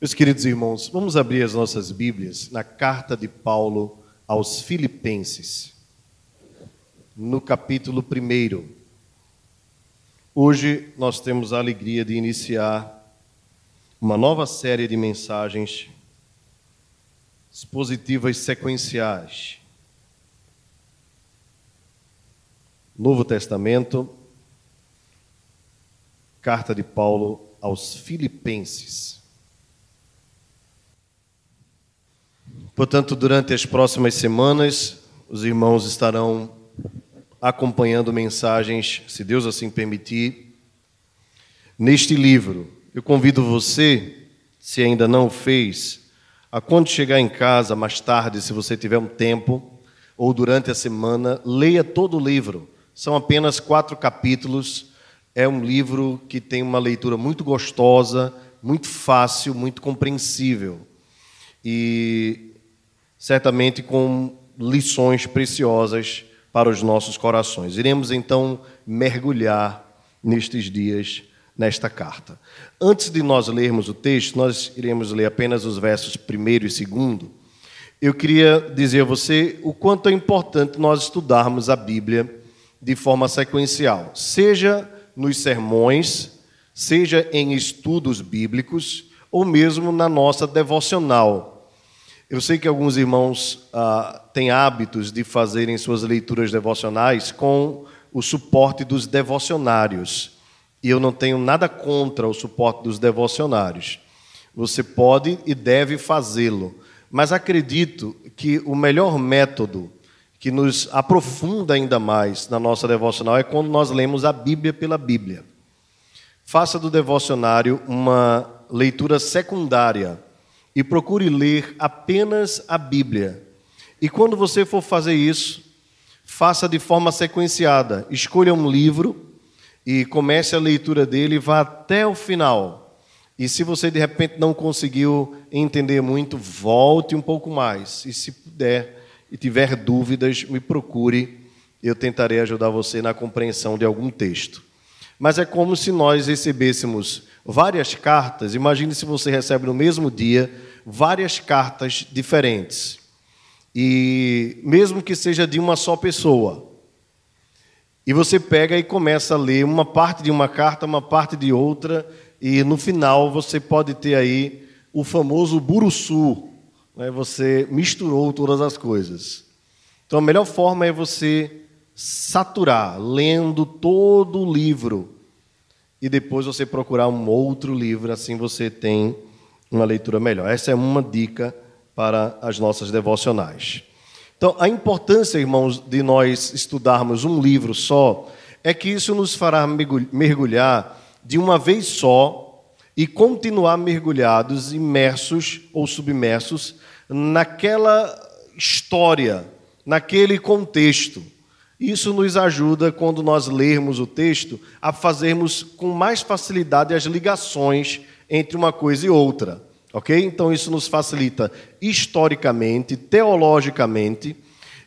Meus queridos irmãos, vamos abrir as nossas Bíblias na carta de Paulo aos Filipenses, no capítulo 1. Hoje nós temos a alegria de iniciar uma nova série de mensagens expositivas sequenciais. Novo Testamento, carta de Paulo aos Filipenses. Portanto, durante as próximas semanas, os irmãos estarão acompanhando mensagens, se Deus assim permitir, neste livro. Eu convido você, se ainda não o fez, a quando chegar em casa, mais tarde, se você tiver um tempo, ou durante a semana, leia todo o livro. São apenas quatro capítulos. É um livro que tem uma leitura muito gostosa, muito fácil, muito compreensível. E certamente com lições preciosas para os nossos corações. Iremos então mergulhar nestes dias nesta carta. Antes de nós lermos o texto, nós iremos ler apenas os versos primeiro e segundo. Eu queria dizer a você o quanto é importante nós estudarmos a Bíblia de forma sequencial, seja nos sermões, seja em estudos bíblicos ou mesmo na nossa devocional eu sei que alguns irmãos ah, têm hábitos de fazerem suas leituras devocionais com o suporte dos devocionários. E eu não tenho nada contra o suporte dos devocionários. Você pode e deve fazê-lo. Mas acredito que o melhor método que nos aprofunda ainda mais na nossa devocional é quando nós lemos a Bíblia pela Bíblia. Faça do devocionário uma leitura secundária e procure ler apenas a Bíblia. E quando você for fazer isso, faça de forma sequenciada. Escolha um livro e comece a leitura dele e vá até o final. E se você de repente não conseguiu entender muito, volte um pouco mais. E se puder e tiver dúvidas, me procure. Eu tentarei ajudar você na compreensão de algum texto. Mas é como se nós recebêssemos várias cartas. Imagine se você recebe no mesmo dia várias cartas diferentes. E mesmo que seja de uma só pessoa. E você pega e começa a ler uma parte de uma carta, uma parte de outra, e no final você pode ter aí o famoso buruçu. Né? Você misturou todas as coisas. Então a melhor forma é você saturar, lendo todo o livro. E depois você procurar um outro livro, assim você tem uma leitura melhor. Essa é uma dica para as nossas devocionais. Então, a importância, irmãos, de nós estudarmos um livro só é que isso nos fará mergulhar de uma vez só e continuar mergulhados, imersos ou submersos naquela história, naquele contexto. Isso nos ajuda, quando nós lermos o texto, a fazermos com mais facilidade as ligações entre uma coisa e outra. Ok? Então, isso nos facilita historicamente, teologicamente,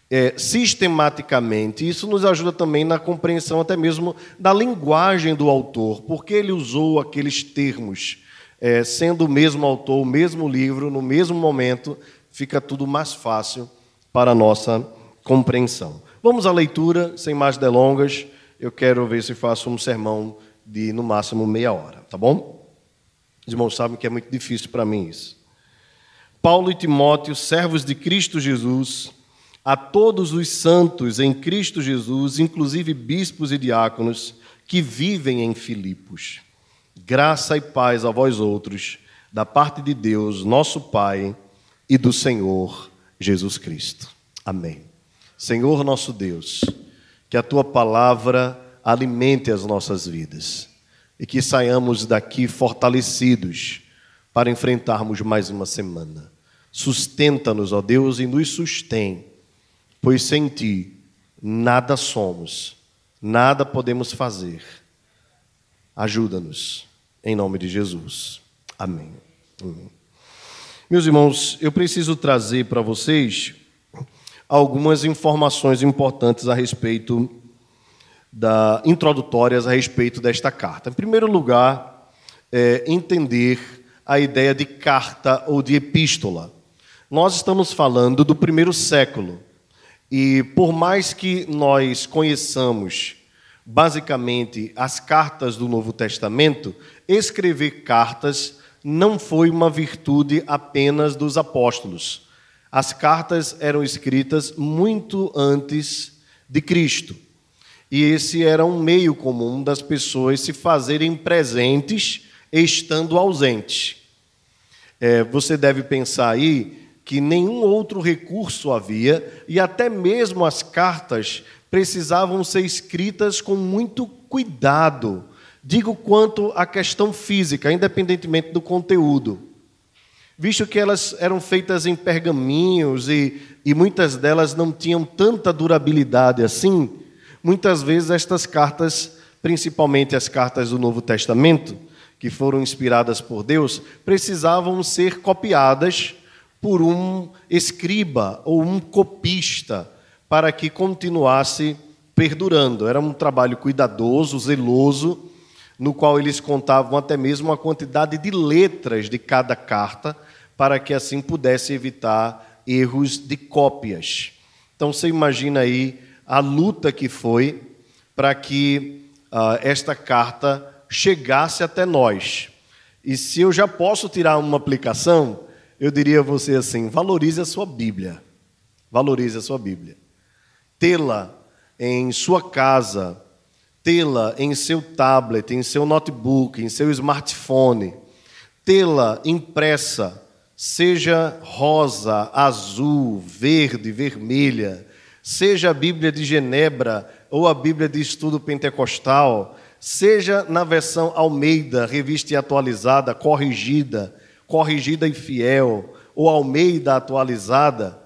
é, sistematicamente. Isso nos ajuda também na compreensão, até mesmo, da linguagem do autor, porque ele usou aqueles termos. É, sendo o mesmo autor, o mesmo livro, no mesmo momento, fica tudo mais fácil para a nossa compreensão. Vamos à leitura, sem mais delongas. Eu quero ver se faço um sermão de, no máximo, meia hora, tá bom? Os irmãos sabem que é muito difícil para mim isso. Paulo e Timóteo, servos de Cristo Jesus, a todos os santos em Cristo Jesus, inclusive bispos e diáconos, que vivem em Filipos. Graça e paz a vós outros, da parte de Deus, nosso Pai, e do Senhor Jesus Cristo. Amém. Senhor nosso Deus, que a tua palavra alimente as nossas vidas e que saiamos daqui fortalecidos para enfrentarmos mais uma semana. Sustenta-nos, ó Deus, e nos sustém, pois sem ti nada somos, nada podemos fazer. Ajuda-nos, em nome de Jesus. Amém. Amém. Meus irmãos, eu preciso trazer para vocês algumas informações importantes a respeito da, introdutórias a respeito desta carta. Em primeiro lugar, é, entender a ideia de carta ou de epístola. Nós estamos falando do primeiro século. E por mais que nós conheçamos basicamente as cartas do Novo Testamento, escrever cartas não foi uma virtude apenas dos apóstolos. As cartas eram escritas muito antes de Cristo. E esse era um meio comum das pessoas se fazerem presentes estando ausentes. É, você deve pensar aí que nenhum outro recurso havia, e até mesmo as cartas precisavam ser escritas com muito cuidado. Digo quanto à questão física, independentemente do conteúdo. Visto que elas eram feitas em pergaminhos e, e muitas delas não tinham tanta durabilidade assim, muitas vezes estas cartas, principalmente as cartas do Novo Testamento, que foram inspiradas por Deus, precisavam ser copiadas por um escriba ou um copista para que continuasse perdurando. Era um trabalho cuidadoso, zeloso, no qual eles contavam até mesmo a quantidade de letras de cada carta, para que assim pudesse evitar erros de cópias. Então você imagina aí a luta que foi para que uh, esta carta chegasse até nós. E se eu já posso tirar uma aplicação, eu diria a você assim: valorize a sua Bíblia. Valorize a sua Bíblia. Tê-la em sua casa, tê-la em seu tablet, em seu notebook, em seu smartphone, tê-la impressa, seja rosa, azul, verde, vermelha, seja a Bíblia de Genebra ou a Bíblia de Estudo Pentecostal, seja na versão Almeida, revista e atualizada, corrigida, corrigida e fiel, ou Almeida atualizada,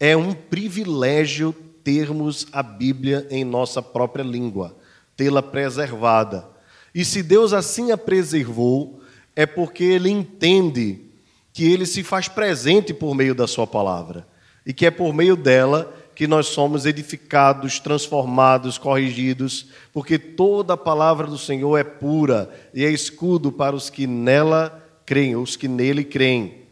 é um privilégio termos a Bíblia em nossa própria língua, tê-la preservada. E se Deus assim a preservou, é porque Ele entende que Ele se faz presente por meio da Sua palavra, e que é por meio dela que nós somos edificados, transformados, corrigidos, porque toda a palavra do Senhor é pura e é escudo para os que nela creem, os que nele creem.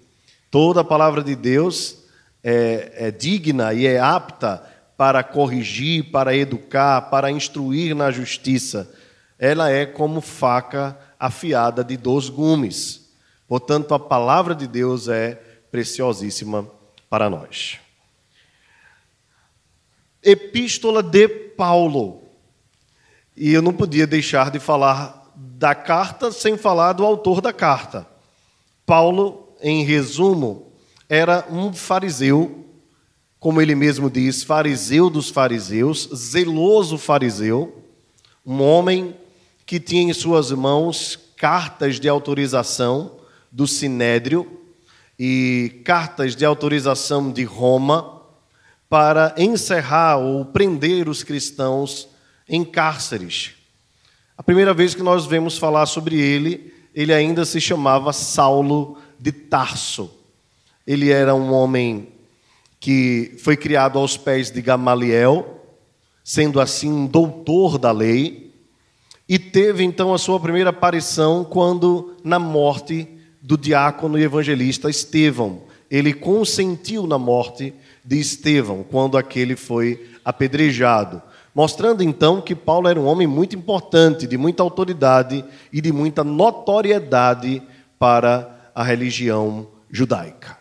Toda a palavra de Deus é, é digna e é apta para corrigir, para educar, para instruir na justiça. Ela é como faca afiada de dois gumes. Portanto, a palavra de Deus é preciosíssima para nós. Epístola de Paulo. E eu não podia deixar de falar da carta sem falar do autor da carta. Paulo, em resumo, era um fariseu, como ele mesmo diz, fariseu dos fariseus, zeloso fariseu, um homem que tinha em suas mãos cartas de autorização do Sinédrio e cartas de autorização de Roma para encerrar ou prender os cristãos em cárceres. A primeira vez que nós vemos falar sobre ele ele ainda se chamava Saulo de Tarso. Ele era um homem que foi criado aos pés de Gamaliel, sendo assim um doutor da lei, e teve então a sua primeira aparição quando, na morte do diácono e evangelista Estevão, ele consentiu na morte de Estevão, quando aquele foi apedrejado mostrando então que Paulo era um homem muito importante, de muita autoridade e de muita notoriedade para a religião judaica.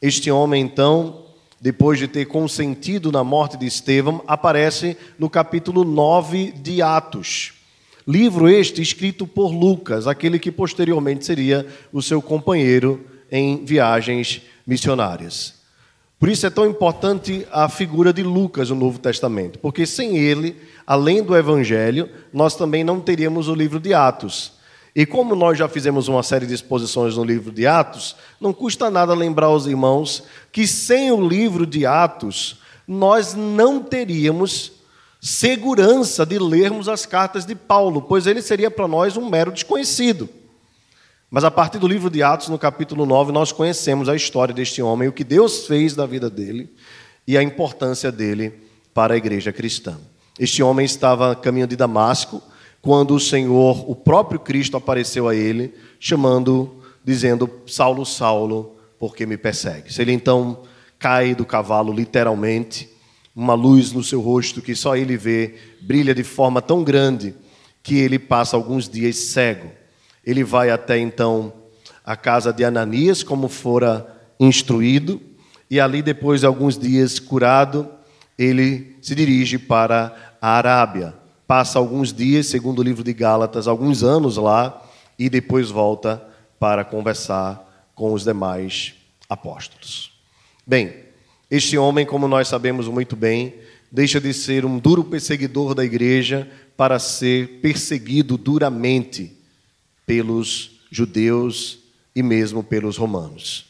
Este homem, então, depois de ter consentido na morte de Estevão, aparece no capítulo 9 de Atos. Livro este escrito por Lucas, aquele que posteriormente seria o seu companheiro em viagens missionárias. Por isso é tão importante a figura de Lucas no Novo Testamento, porque sem ele, além do Evangelho, nós também não teríamos o livro de Atos. E como nós já fizemos uma série de exposições no livro de Atos, não custa nada lembrar aos irmãos que sem o livro de Atos, nós não teríamos segurança de lermos as cartas de Paulo, pois ele seria para nós um mero desconhecido. Mas a partir do livro de Atos, no capítulo 9, nós conhecemos a história deste homem, o que Deus fez da vida dele e a importância dele para a igreja cristã. Este homem estava caminhando de Damasco quando o Senhor, o próprio Cristo, apareceu a ele, chamando dizendo: Saulo, Saulo, por que me persegues? Ele então cai do cavalo, literalmente, uma luz no seu rosto que só ele vê, brilha de forma tão grande que ele passa alguns dias cego. Ele vai até então a casa de Ananias, como fora instruído, e ali, depois de alguns dias curado, ele se dirige para a Arábia. Passa alguns dias, segundo o livro de Gálatas, alguns anos lá, e depois volta para conversar com os demais apóstolos. Bem, este homem, como nós sabemos muito bem, deixa de ser um duro perseguidor da igreja para ser perseguido duramente pelos judeus e mesmo pelos romanos.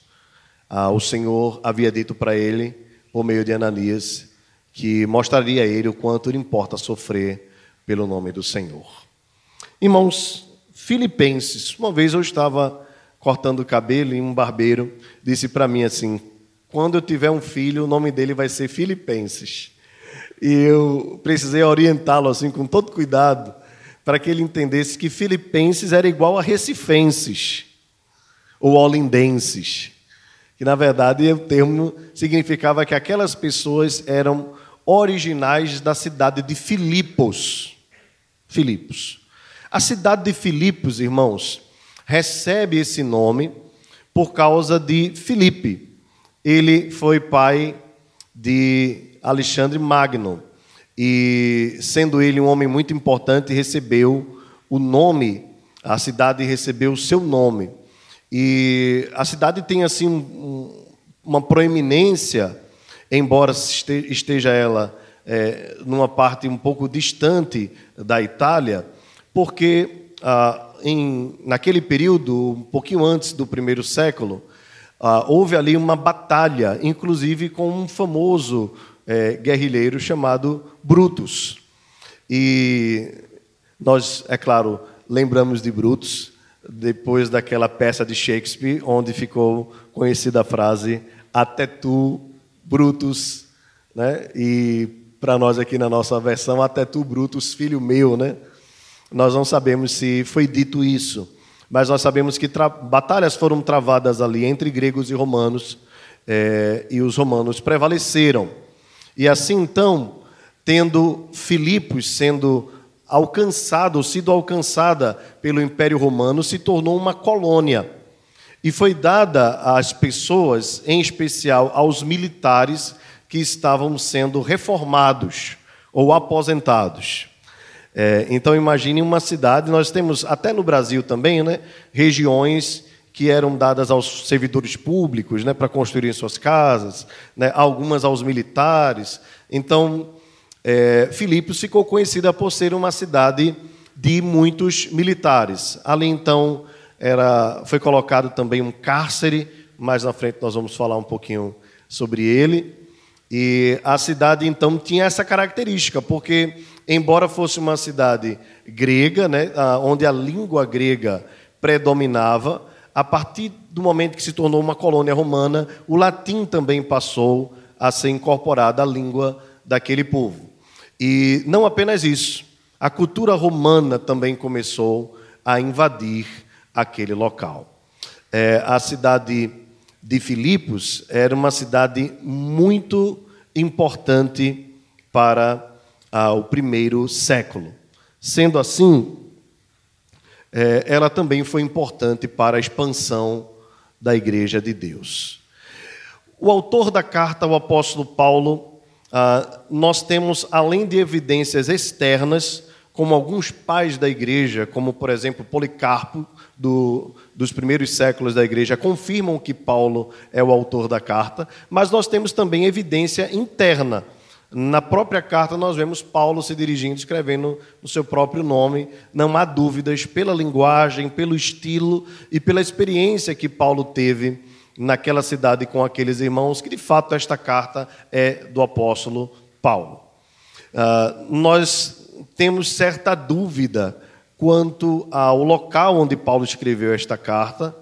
Ah, o Senhor havia dito para ele, por meio de Ananias, que mostraria a ele o quanto lhe importa sofrer pelo nome do Senhor. Irmãos, Filipenses, uma vez eu estava cortando o cabelo e um barbeiro disse para mim assim: quando eu tiver um filho, o nome dele vai ser Filipenses. E eu precisei orientá-lo assim com todo cuidado, para que ele entendesse que Filipenses era igual a Recifenses ou Olindenses, que na verdade o termo significava que aquelas pessoas eram originais da cidade de Filipos. Filipos. A cidade de Filipos, irmãos, recebe esse nome por causa de Filipe. Ele foi pai de Alexandre Magno e, sendo ele um homem muito importante, recebeu o nome, a cidade recebeu o seu nome. E a cidade tem assim uma proeminência, embora esteja ela é, numa parte um pouco distante da Itália, porque ah, em, naquele período, um pouquinho antes do primeiro século, ah, houve ali uma batalha, inclusive com um famoso é, guerrilheiro chamado Brutus. E nós, é claro, lembramos de Brutus depois daquela peça de Shakespeare, onde ficou conhecida a frase até tu, Brutus, né? E para nós aqui na nossa versão, até tu, Brutus, filho meu, né? Nós não sabemos se foi dito isso, mas nós sabemos que batalhas foram travadas ali entre gregos e romanos, é, e os romanos prevaleceram. E assim então, tendo Filipos sendo alcançado, sido alcançada pelo Império Romano, se tornou uma colônia. E foi dada às pessoas, em especial aos militares que estavam sendo reformados ou aposentados. É, então imagine uma cidade, nós temos até no Brasil também, né, regiões que eram dadas aos servidores públicos, né, para construírem suas casas, né, algumas aos militares. Então, é, Filipos ficou conhecida por ser uma cidade de muitos militares. Ali então era, foi colocado também um cárcere. Mais na frente nós vamos falar um pouquinho sobre ele. E a cidade então tinha essa característica, porque embora fosse uma cidade grega, né, onde a língua grega predominava, a partir do momento que se tornou uma colônia romana, o latim também passou a ser incorporado à língua daquele povo. E não apenas isso, a cultura romana também começou a invadir aquele local. É, a cidade de Filipos era uma cidade muito importante para ah, o primeiro século. Sendo assim, ela também foi importante para a expansão da Igreja de Deus. O autor da carta, o apóstolo Paulo, ah, nós temos, além de evidências externas, como alguns pais da igreja, como por exemplo Policarpo, do, dos primeiros séculos da igreja, confirmam que Paulo é o autor da carta, mas nós temos também evidência interna. Na própria carta, nós vemos Paulo se dirigindo, escrevendo no seu próprio nome. Não há dúvidas pela linguagem, pelo estilo e pela experiência que Paulo teve naquela cidade com aqueles irmãos, que de fato esta carta é do apóstolo Paulo. Uh, nós temos certa dúvida quanto ao local onde Paulo escreveu esta carta,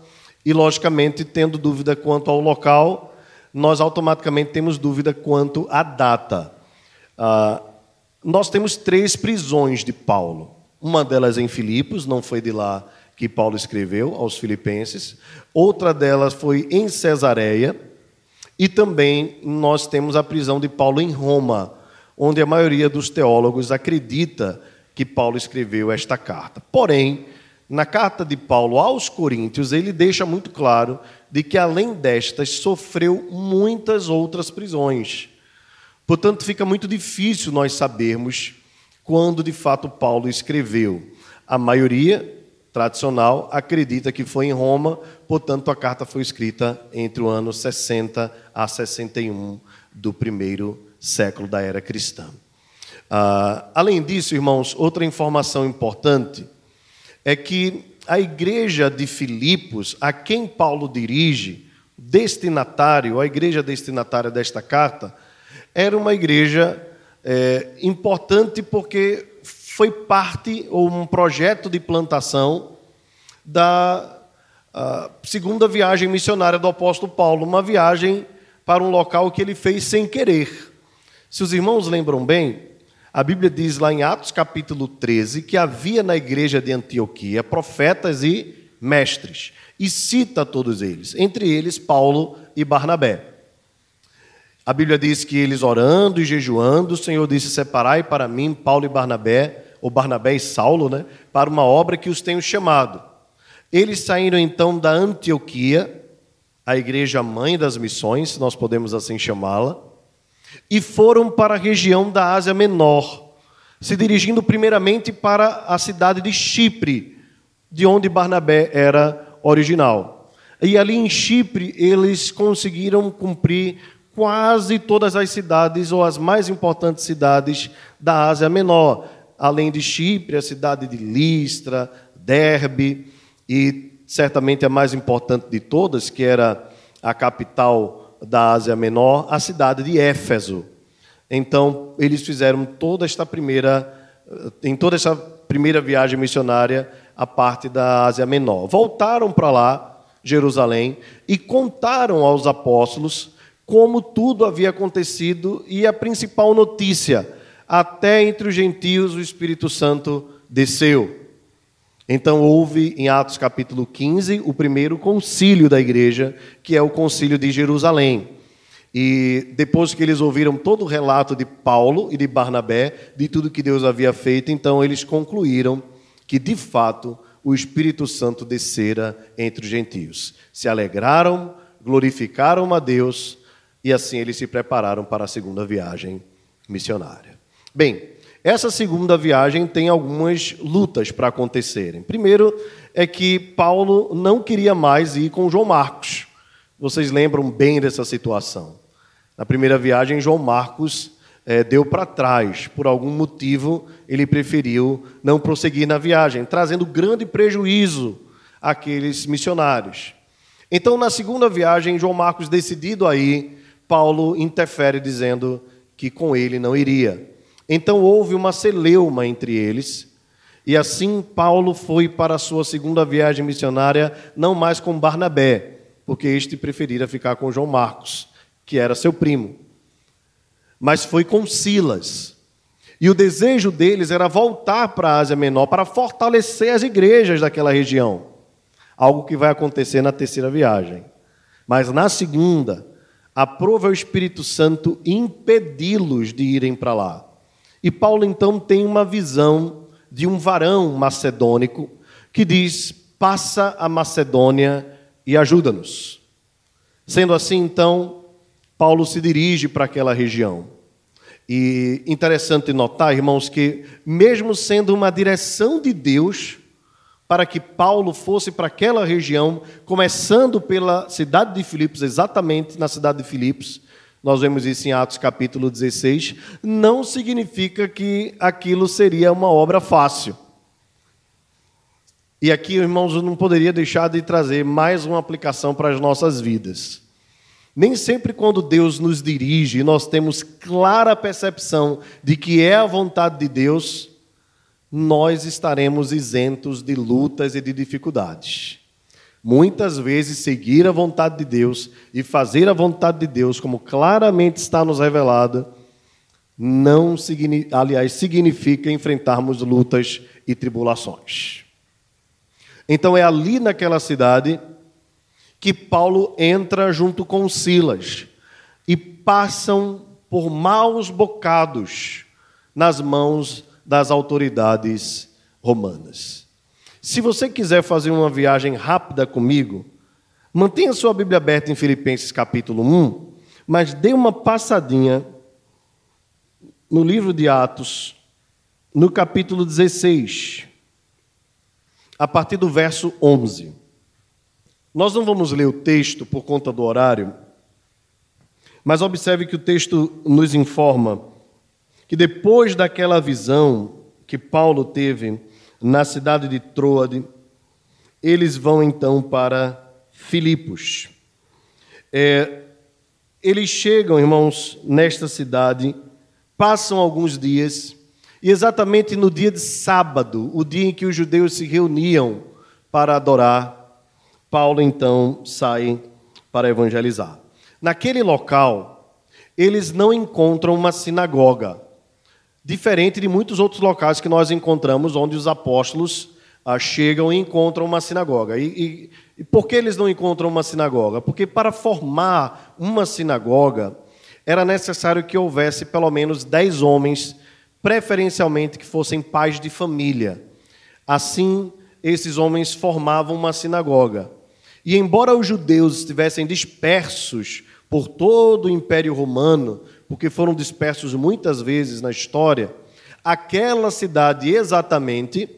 e, logicamente, tendo dúvida quanto ao local, nós automaticamente temos dúvida quanto à data. Ah, nós temos três prisões de Paulo. Uma delas em Filipos, não foi de lá que Paulo escreveu aos Filipenses, outra delas foi em Cesareia, e também nós temos a prisão de Paulo em Roma, onde a maioria dos teólogos acredita que Paulo escreveu esta carta. Porém, na carta de Paulo aos Coríntios, ele deixa muito claro de que além destas sofreu muitas outras prisões. Portanto, fica muito difícil nós sabermos quando de fato Paulo escreveu. A maioria tradicional acredita que foi em Roma, portanto, a carta foi escrita entre o ano 60 a 61 do primeiro século da era cristã. Ah, além disso, irmãos, outra informação importante é que a igreja de Filipos, a quem Paulo dirige, destinatário, a igreja destinatária desta carta, era uma igreja é, importante porque foi parte ou um projeto de plantação da segunda viagem missionária do apóstolo Paulo, uma viagem para um local que ele fez sem querer. Se os irmãos lembram bem, a Bíblia diz lá em Atos capítulo 13 que havia na igreja de Antioquia profetas e mestres, e cita todos eles, entre eles Paulo e Barnabé. A Bíblia diz que eles orando e jejuando, o Senhor disse: Separai para mim Paulo e Barnabé, ou Barnabé e Saulo, né, para uma obra que os tenho chamado. Eles saíram então da Antioquia, a igreja mãe das missões, nós podemos assim chamá-la, e foram para a região da Ásia Menor, se dirigindo primeiramente para a cidade de Chipre, de onde Barnabé era original. E ali em Chipre eles conseguiram cumprir quase todas as cidades ou as mais importantes cidades da Ásia Menor, além de Chipre, a cidade de Listra, Derbe e certamente a mais importante de todas, que era a capital da Ásia Menor, a cidade de Éfeso. Então, eles fizeram toda esta primeira em toda essa primeira viagem missionária a parte da Ásia Menor. Voltaram para lá, Jerusalém, e contaram aos apóstolos como tudo havia acontecido e a principal notícia: até entre os gentios o Espírito Santo desceu. Então houve em Atos capítulo 15 o primeiro concílio da igreja, que é o concílio de Jerusalém. E depois que eles ouviram todo o relato de Paulo e de Barnabé, de tudo que Deus havia feito, então eles concluíram que de fato o Espírito Santo descera entre os gentios. Se alegraram, glorificaram a Deus e assim eles se prepararam para a segunda viagem missionária. Bem, essa segunda viagem tem algumas lutas para acontecerem. Primeiro é que Paulo não queria mais ir com João Marcos. Vocês lembram bem dessa situação. Na primeira viagem, João Marcos é, deu para trás. Por algum motivo, ele preferiu não prosseguir na viagem, trazendo grande prejuízo àqueles missionários. Então, na segunda viagem, João Marcos, decidido aí, Paulo interfere dizendo que com ele não iria. Então houve uma celeuma entre eles, e assim Paulo foi para a sua segunda viagem missionária, não mais com Barnabé, porque este preferira ficar com João Marcos, que era seu primo. Mas foi com Silas. E o desejo deles era voltar para a Ásia Menor para fortalecer as igrejas daquela região. Algo que vai acontecer na terceira viagem. Mas na segunda, aprova o Espírito Santo impedi-los de irem para lá. E Paulo então tem uma visão de um varão macedônico que diz: passa a Macedônia e ajuda-nos. Sendo assim, então, Paulo se dirige para aquela região. E interessante notar, irmãos, que mesmo sendo uma direção de Deus para que Paulo fosse para aquela região, começando pela cidade de Filipos, exatamente na cidade de Filipos, nós vemos isso em Atos capítulo 16, não significa que aquilo seria uma obra fácil. E aqui, irmãos, eu não poderia deixar de trazer mais uma aplicação para as nossas vidas. Nem sempre, quando Deus nos dirige, nós temos clara percepção de que é a vontade de Deus, nós estaremos isentos de lutas e de dificuldades. Muitas vezes, seguir a vontade de Deus e fazer a vontade de Deus, como claramente está nos revelado, não aliás, significa enfrentarmos lutas e tribulações. Então é ali naquela cidade que Paulo entra junto com Silas e passam por maus bocados nas mãos das autoridades romanas. Se você quiser fazer uma viagem rápida comigo, mantenha sua Bíblia aberta em Filipenses capítulo 1, mas dê uma passadinha no livro de Atos, no capítulo 16, a partir do verso 11. Nós não vamos ler o texto por conta do horário, mas observe que o texto nos informa que depois daquela visão que Paulo teve na cidade de Troade, eles vão então para Filipos. É, eles chegam, irmãos, nesta cidade, passam alguns dias, e exatamente no dia de sábado, o dia em que os judeus se reuniam para adorar, Paulo então sai para evangelizar. Naquele local, eles não encontram uma sinagoga, diferente de muitos outros locais que nós encontramos onde os apóstolos ah, chegam e encontram uma sinagoga. E, e, e por que eles não encontram uma sinagoga? Porque para formar uma sinagoga era necessário que houvesse pelo menos dez homens, preferencialmente que fossem pais de família. Assim, esses homens formavam uma sinagoga. E embora os judeus estivessem dispersos por todo o Império Romano, porque foram dispersos muitas vezes na história, aquela cidade exatamente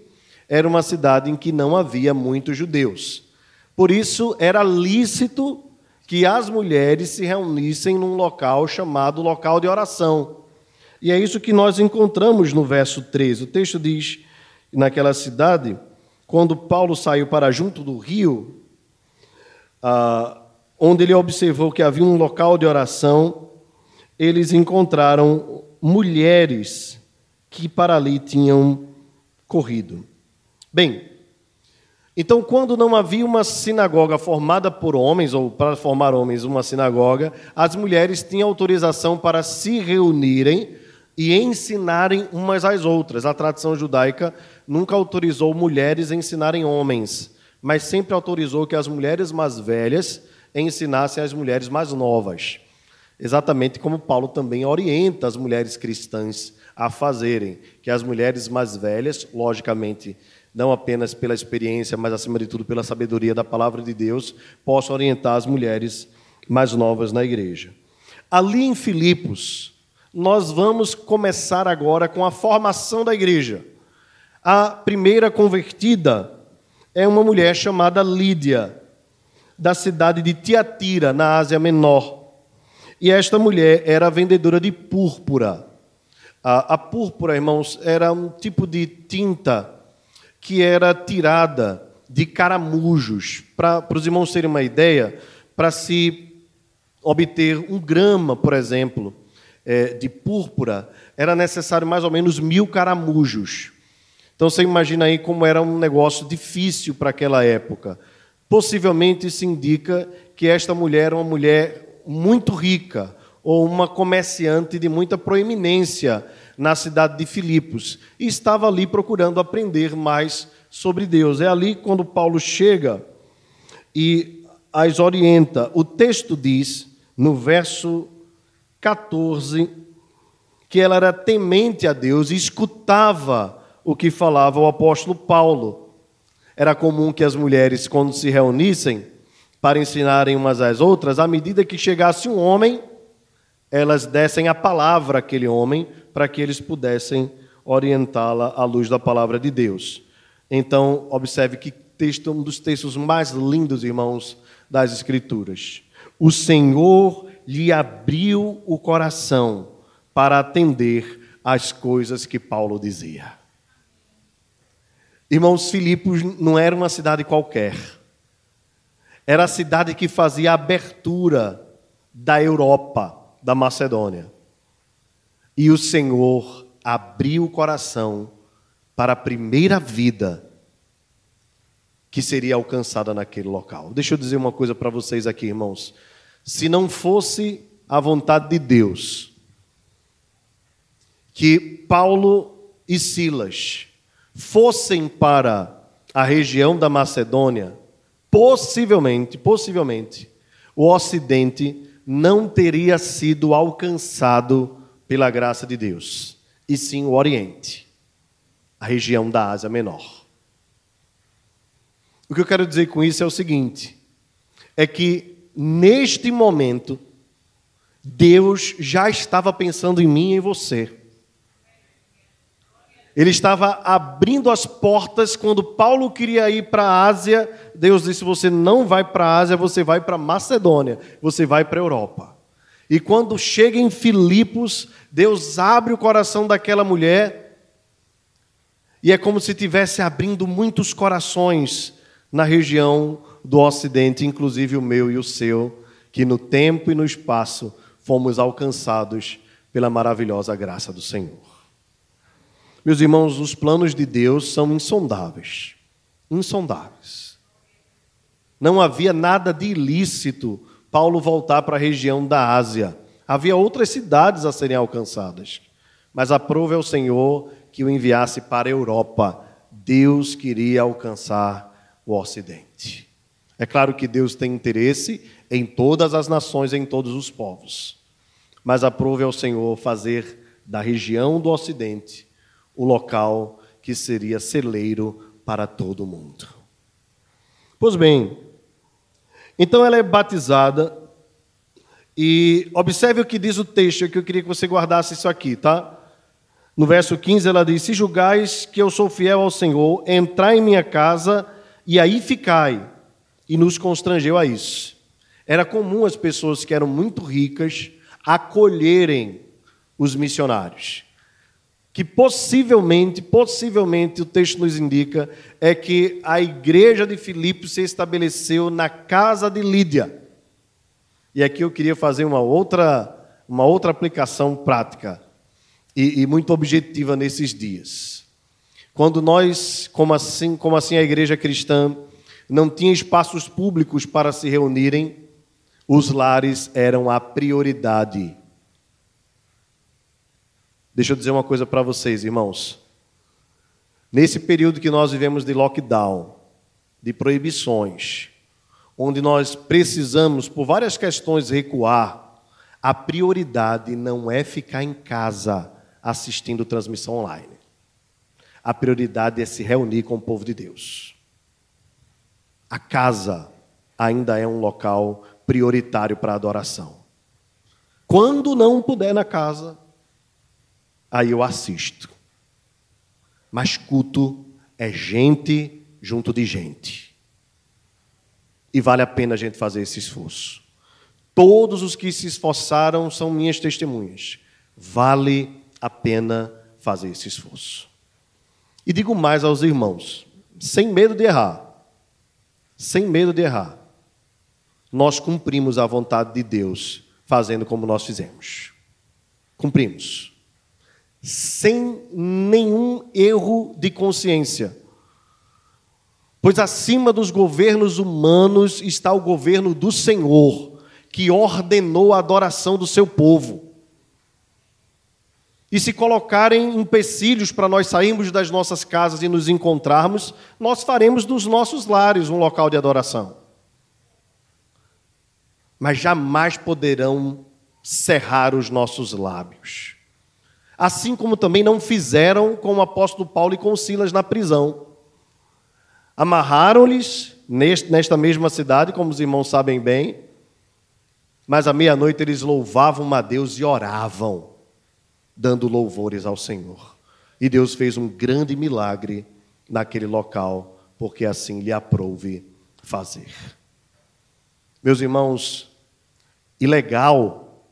era uma cidade em que não havia muitos judeus. Por isso, era lícito que as mulheres se reunissem num local chamado local de oração. E é isso que nós encontramos no verso 13. O texto diz: naquela cidade, quando Paulo saiu para junto do rio, ah, onde ele observou que havia um local de oração, eles encontraram mulheres que para ali tinham corrido. Bem, então, quando não havia uma sinagoga formada por homens, ou para formar homens uma sinagoga, as mulheres tinham autorização para se reunirem e ensinarem umas às outras. A tradição judaica nunca autorizou mulheres a ensinarem homens, mas sempre autorizou que as mulheres mais velhas ensinassem as mulheres mais novas. Exatamente como Paulo também orienta as mulheres cristãs a fazerem, que as mulheres mais velhas, logicamente, não apenas pela experiência, mas acima de tudo pela sabedoria da palavra de Deus, possam orientar as mulheres mais novas na igreja. Ali em Filipos, nós vamos começar agora com a formação da igreja. A primeira convertida é uma mulher chamada Lídia, da cidade de Tiatira, na Ásia Menor. E esta mulher era vendedora de púrpura. A, a púrpura, irmãos, era um tipo de tinta que era tirada de caramujos. Para os irmãos terem uma ideia, para se obter um grama, por exemplo, é, de púrpura, era necessário mais ou menos mil caramujos. Então você imagina aí como era um negócio difícil para aquela época. Possivelmente isso indica que esta mulher era uma mulher muito rica ou uma comerciante de muita proeminência na cidade de Filipos e estava ali procurando aprender mais sobre Deus. É ali quando Paulo chega e as orienta. O texto diz, no verso 14, que ela era temente a Deus e escutava o que falava o apóstolo Paulo. Era comum que as mulheres, quando se reunissem, para ensinarem umas às outras, à medida que chegasse um homem, elas dessem a palavra àquele homem para que eles pudessem orientá-la à luz da palavra de Deus. Então, observe que texto um dos textos mais lindos, irmãos, das Escrituras. O Senhor lhe abriu o coração para atender às coisas que Paulo dizia. Irmãos, Filipos não era uma cidade qualquer. Era a cidade que fazia a abertura da Europa, da Macedônia. E o Senhor abriu o coração para a primeira vida que seria alcançada naquele local. Deixa eu dizer uma coisa para vocês aqui, irmãos. Se não fosse a vontade de Deus que Paulo e Silas fossem para a região da Macedônia, possivelmente, possivelmente, o Ocidente não teria sido alcançado pela graça de Deus, e sim o Oriente, a região da Ásia Menor. O que eu quero dizer com isso é o seguinte: é que neste momento, Deus já estava pensando em mim e em você. Ele estava abrindo as portas quando Paulo queria ir para a Ásia. Deus disse: Você não vai para a Ásia, você vai para Macedônia, você vai para a Europa. E quando chega em Filipos, Deus abre o coração daquela mulher, e é como se estivesse abrindo muitos corações na região do Ocidente, inclusive o meu e o seu, que no tempo e no espaço fomos alcançados pela maravilhosa graça do Senhor. Meus irmãos, os planos de Deus são insondáveis. Insondáveis. Não havia nada de ilícito Paulo voltar para a região da Ásia. Havia outras cidades a serem alcançadas. Mas aprove ao Senhor que o enviasse para a Europa. Deus queria alcançar o Ocidente. É claro que Deus tem interesse em todas as nações, em todos os povos. Mas aprove ao Senhor fazer da região do Ocidente o local que seria celeiro para todo mundo. Pois bem, então ela é batizada e observe o que diz o texto, que eu queria que você guardasse isso aqui, tá? No verso 15 ela diz: Se julgais que eu sou fiel ao Senhor, entrai em minha casa e aí ficai. E nos constrangeu a isso. Era comum as pessoas que eram muito ricas acolherem os missionários que possivelmente, possivelmente o texto nos indica é que a igreja de Filipos se estabeleceu na casa de Lídia. E aqui eu queria fazer uma outra, uma outra aplicação prática e, e muito objetiva nesses dias. Quando nós, como assim, como assim a igreja cristã não tinha espaços públicos para se reunirem, os lares eram a prioridade Deixa eu dizer uma coisa para vocês, irmãos. Nesse período que nós vivemos de lockdown, de proibições, onde nós precisamos, por várias questões, recuar, a prioridade não é ficar em casa assistindo transmissão online. A prioridade é se reunir com o povo de Deus. A casa ainda é um local prioritário para adoração. Quando não puder na casa, aí eu assisto. Mas culto é gente junto de gente. E vale a pena a gente fazer esse esforço. Todos os que se esforçaram são minhas testemunhas. Vale a pena fazer esse esforço. E digo mais aos irmãos, sem medo de errar, sem medo de errar, nós cumprimos a vontade de Deus fazendo como nós fizemos. Cumprimos sem nenhum erro de consciência. Pois acima dos governos humanos está o governo do Senhor, que ordenou a adoração do seu povo. E se colocarem empecilhos para nós sairmos das nossas casas e nos encontrarmos, nós faremos dos nossos lares um local de adoração. Mas jamais poderão cerrar os nossos lábios assim como também não fizeram com o apóstolo Paulo e com Silas na prisão. Amarraram-lhes nesta mesma cidade, como os irmãos sabem bem, mas à meia-noite eles louvavam a Deus e oravam, dando louvores ao Senhor. E Deus fez um grande milagre naquele local, porque assim lhe aprouve fazer. Meus irmãos, ilegal,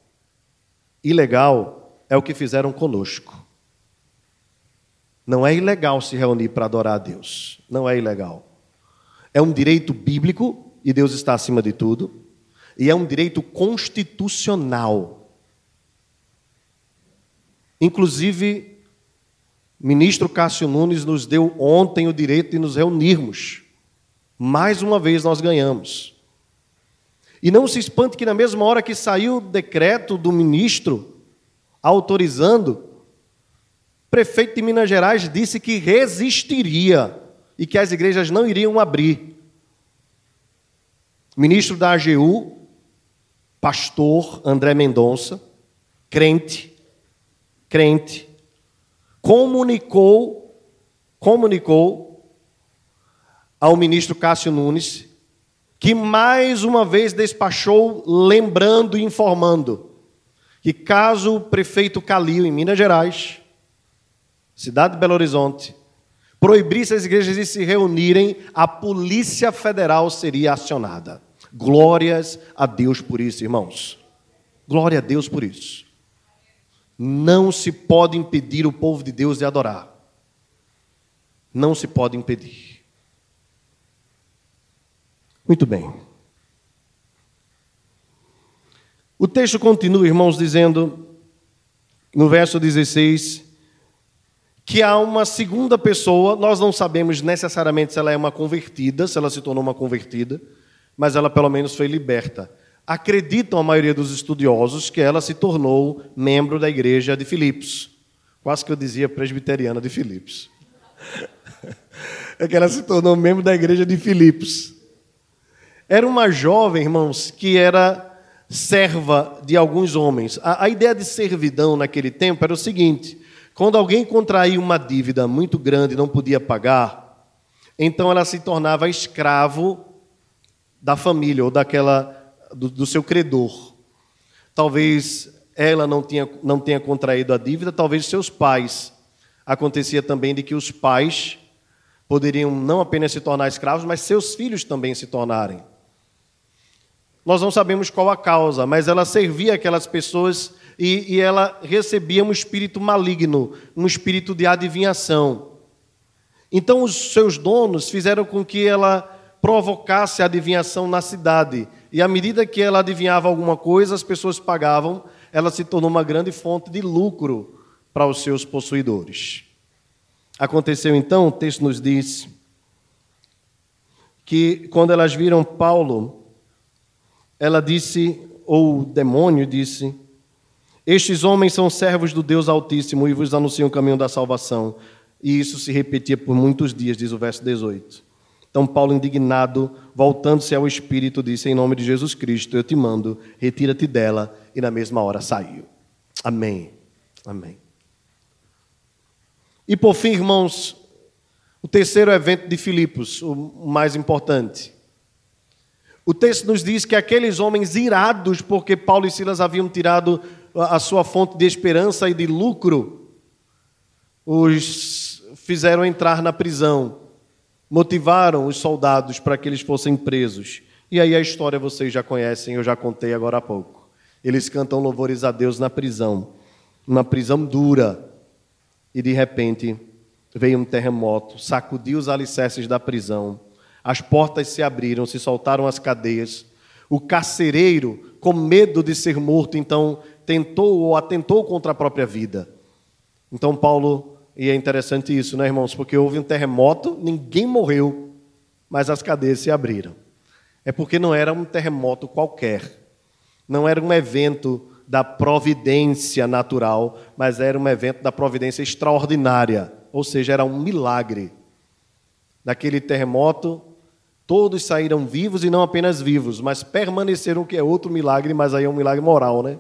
ilegal é o que fizeram conosco. Não é ilegal se reunir para adorar a Deus. Não é ilegal. É um direito bíblico, e Deus está acima de tudo, e é um direito constitucional. Inclusive, ministro Cássio Nunes nos deu ontem o direito de nos reunirmos. Mais uma vez nós ganhamos. E não se espante que na mesma hora que saiu o decreto do ministro, autorizando, o prefeito de Minas Gerais disse que resistiria e que as igrejas não iriam abrir. O ministro da AGU, pastor André Mendonça, crente, crente, comunicou, comunicou ao ministro Cássio Nunes, que mais uma vez despachou lembrando e informando que caso o prefeito Calil, em Minas Gerais, cidade de Belo Horizonte, proibisse as igrejas de se reunirem, a Polícia Federal seria acionada. Glórias a Deus por isso, irmãos. Glória a Deus por isso. Não se pode impedir o povo de Deus de adorar. Não se pode impedir. Muito bem. O texto continua, irmãos, dizendo, no verso 16, que há uma segunda pessoa, nós não sabemos necessariamente se ela é uma convertida, se ela se tornou uma convertida, mas ela pelo menos foi liberta. Acreditam a maioria dos estudiosos que ela se tornou membro da igreja de Filipos. Quase que eu dizia presbiteriana de Filipos. É que ela se tornou membro da igreja de Filipos. Era uma jovem, irmãos, que era serva de alguns homens. A, a ideia de servidão naquele tempo era o seguinte: quando alguém contraía uma dívida muito grande e não podia pagar, então ela se tornava escravo da família ou daquela do, do seu credor. Talvez ela não tenha, não tenha contraído a dívida, talvez seus pais. Acontecia também de que os pais poderiam não apenas se tornar escravos, mas seus filhos também se tornarem. Nós não sabemos qual a causa, mas ela servia aquelas pessoas e, e ela recebia um espírito maligno, um espírito de adivinhação. Então, os seus donos fizeram com que ela provocasse a adivinhação na cidade. E à medida que ela adivinhava alguma coisa, as pessoas pagavam, ela se tornou uma grande fonte de lucro para os seus possuidores. Aconteceu então, o texto nos diz, que quando elas viram Paulo, ela disse, ou o demônio disse, estes homens são servos do Deus Altíssimo e vos anunciam o caminho da salvação. E isso se repetia por muitos dias, diz o verso 18. Então, Paulo, indignado, voltando-se ao Espírito, disse: Em nome de Jesus Cristo, eu te mando, retira-te dela. E na mesma hora saiu. Amém. Amém. E por fim, irmãos, o terceiro evento de Filipos, o mais importante. O texto nos diz que aqueles homens irados, porque Paulo e Silas haviam tirado a sua fonte de esperança e de lucro, os fizeram entrar na prisão, motivaram os soldados para que eles fossem presos. E aí a história vocês já conhecem, eu já contei agora há pouco. Eles cantam louvores a Deus na prisão, uma prisão dura, e de repente veio um terremoto, sacudiu os alicerces da prisão, as portas se abriram, se soltaram as cadeias. O carcereiro, com medo de ser morto, então tentou ou atentou contra a própria vida. Então, Paulo, e é interessante isso, né, irmãos? Porque houve um terremoto, ninguém morreu, mas as cadeias se abriram. É porque não era um terremoto qualquer, não era um evento da providência natural, mas era um evento da providência extraordinária, ou seja, era um milagre. Naquele terremoto, todos saíram vivos e não apenas vivos, mas permaneceram, que é outro milagre, mas aí é um milagre moral, né?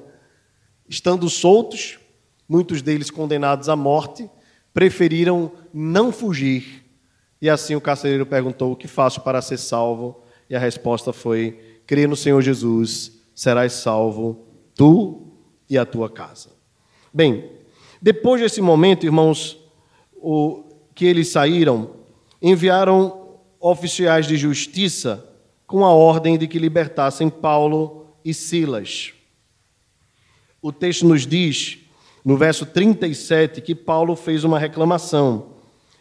Estando soltos, muitos deles condenados à morte, preferiram não fugir. E assim o carcereiro perguntou: O que faço para ser salvo? E a resposta foi: Crê no Senhor Jesus, serás salvo, tu e a tua casa. Bem, depois desse momento, irmãos, o, que eles saíram, enviaram oficiais de justiça com a ordem de que libertassem Paulo e Silas o texto nos diz, no verso 37, que Paulo fez uma reclamação.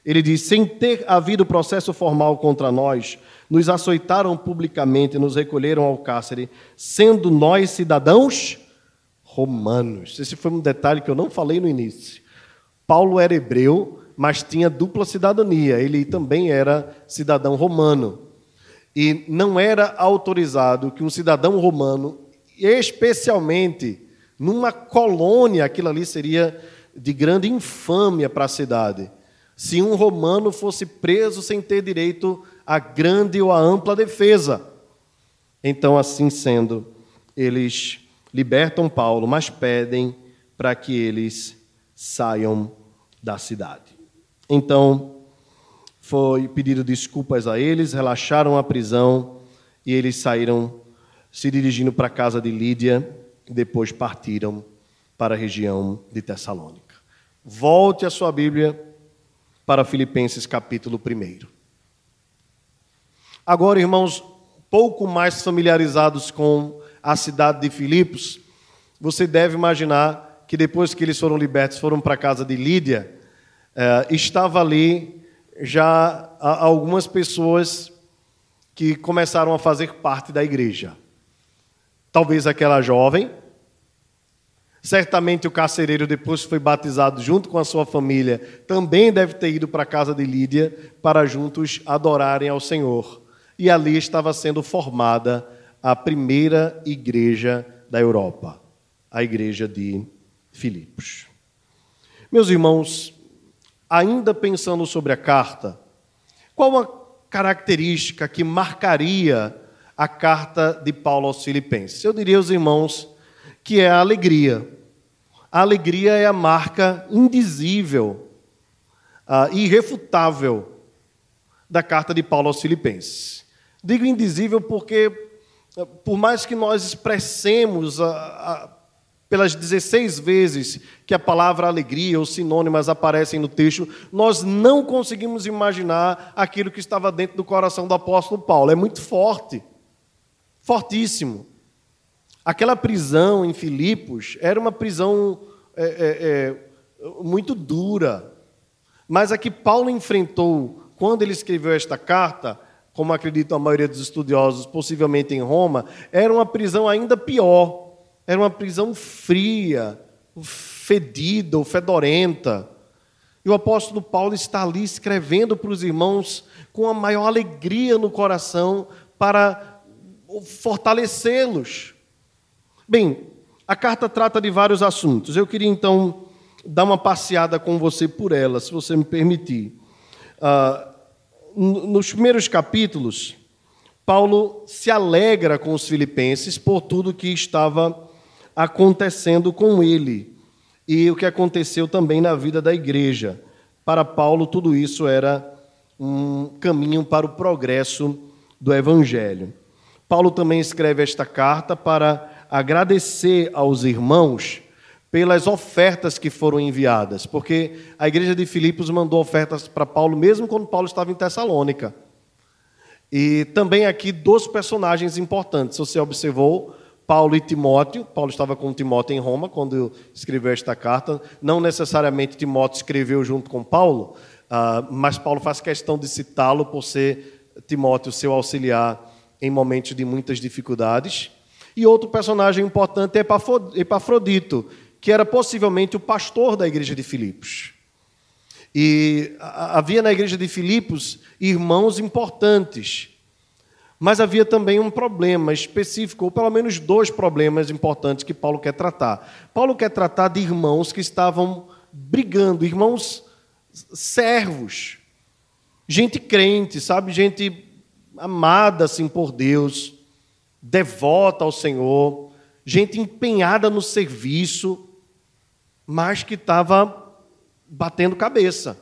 Ele diz: sem ter havido processo formal contra nós, nos açoitaram publicamente, nos recolheram ao cárcere, sendo nós cidadãos romanos. Esse foi um detalhe que eu não falei no início. Paulo era hebreu, mas tinha dupla cidadania. Ele também era cidadão romano. E não era autorizado que um cidadão romano, especialmente numa colônia, aquilo ali seria de grande infâmia para a cidade. se um romano fosse preso sem ter direito à grande ou à ampla defesa. Então, assim sendo, eles libertam Paulo, mas pedem para que eles saiam da cidade. Então, foi pedido desculpas a eles, relaxaram a prisão e eles saíram se dirigindo para a casa de Lídia e depois partiram para a região de Tessalônica. Volte a sua Bíblia para Filipenses capítulo 1. Agora, irmãos, pouco mais familiarizados com a cidade de Filipos, você deve imaginar que depois que eles foram libertos, foram para a casa de Lídia, eh, estava ali já algumas pessoas que começaram a fazer parte da igreja. Talvez aquela jovem, certamente o carcereiro, depois foi batizado junto com a sua família, também deve ter ido para a casa de Lídia para juntos adorarem ao Senhor. E ali estava sendo formada a primeira igreja da Europa, a igreja de Filipos. Meus irmãos, ainda pensando sobre a carta, qual a característica que marcaria a carta de Paulo aos Filipenses? Eu diria aos irmãos que é a alegria. A alegria é a marca indizível, uh, irrefutável da carta de Paulo aos Filipenses. Digo indizível porque, por mais que nós expressemos a, a pelas 16 vezes que a palavra alegria ou sinônimas aparecem no texto, nós não conseguimos imaginar aquilo que estava dentro do coração do apóstolo Paulo. É muito forte, fortíssimo. Aquela prisão em Filipos era uma prisão é, é, é, muito dura, mas a que Paulo enfrentou quando ele escreveu esta carta, como acredita a maioria dos estudiosos, possivelmente em Roma, era uma prisão ainda pior era uma prisão fria, fedida ou fedorenta. E o apóstolo Paulo está ali escrevendo para os irmãos com a maior alegria no coração para fortalecê-los. Bem, a carta trata de vários assuntos. Eu queria então dar uma passeada com você por ela, se você me permitir. Uh, nos primeiros capítulos, Paulo se alegra com os filipenses por tudo que estava acontecendo com ele e o que aconteceu também na vida da igreja. Para Paulo, tudo isso era um caminho para o progresso do evangelho. Paulo também escreve esta carta para agradecer aos irmãos pelas ofertas que foram enviadas, porque a igreja de Filipos mandou ofertas para Paulo mesmo quando Paulo estava em Tessalônica. E também aqui dois personagens importantes. Você observou Paulo e Timóteo. Paulo estava com Timóteo em Roma quando escreveu esta carta. Não necessariamente Timóteo escreveu junto com Paulo, ah, mas Paulo faz questão de citá-lo por ser Timóteo seu auxiliar em momentos de muitas dificuldades. E outro personagem importante é Epafrodito, que era possivelmente o pastor da igreja de Filipos. E havia na igreja de Filipos irmãos importantes mas havia também um problema específico, ou pelo menos dois problemas importantes que Paulo quer tratar. Paulo quer tratar de irmãos que estavam brigando, irmãos servos, gente crente, sabe? Gente amada assim por Deus, devota ao Senhor, gente empenhada no serviço, mas que estava batendo cabeça.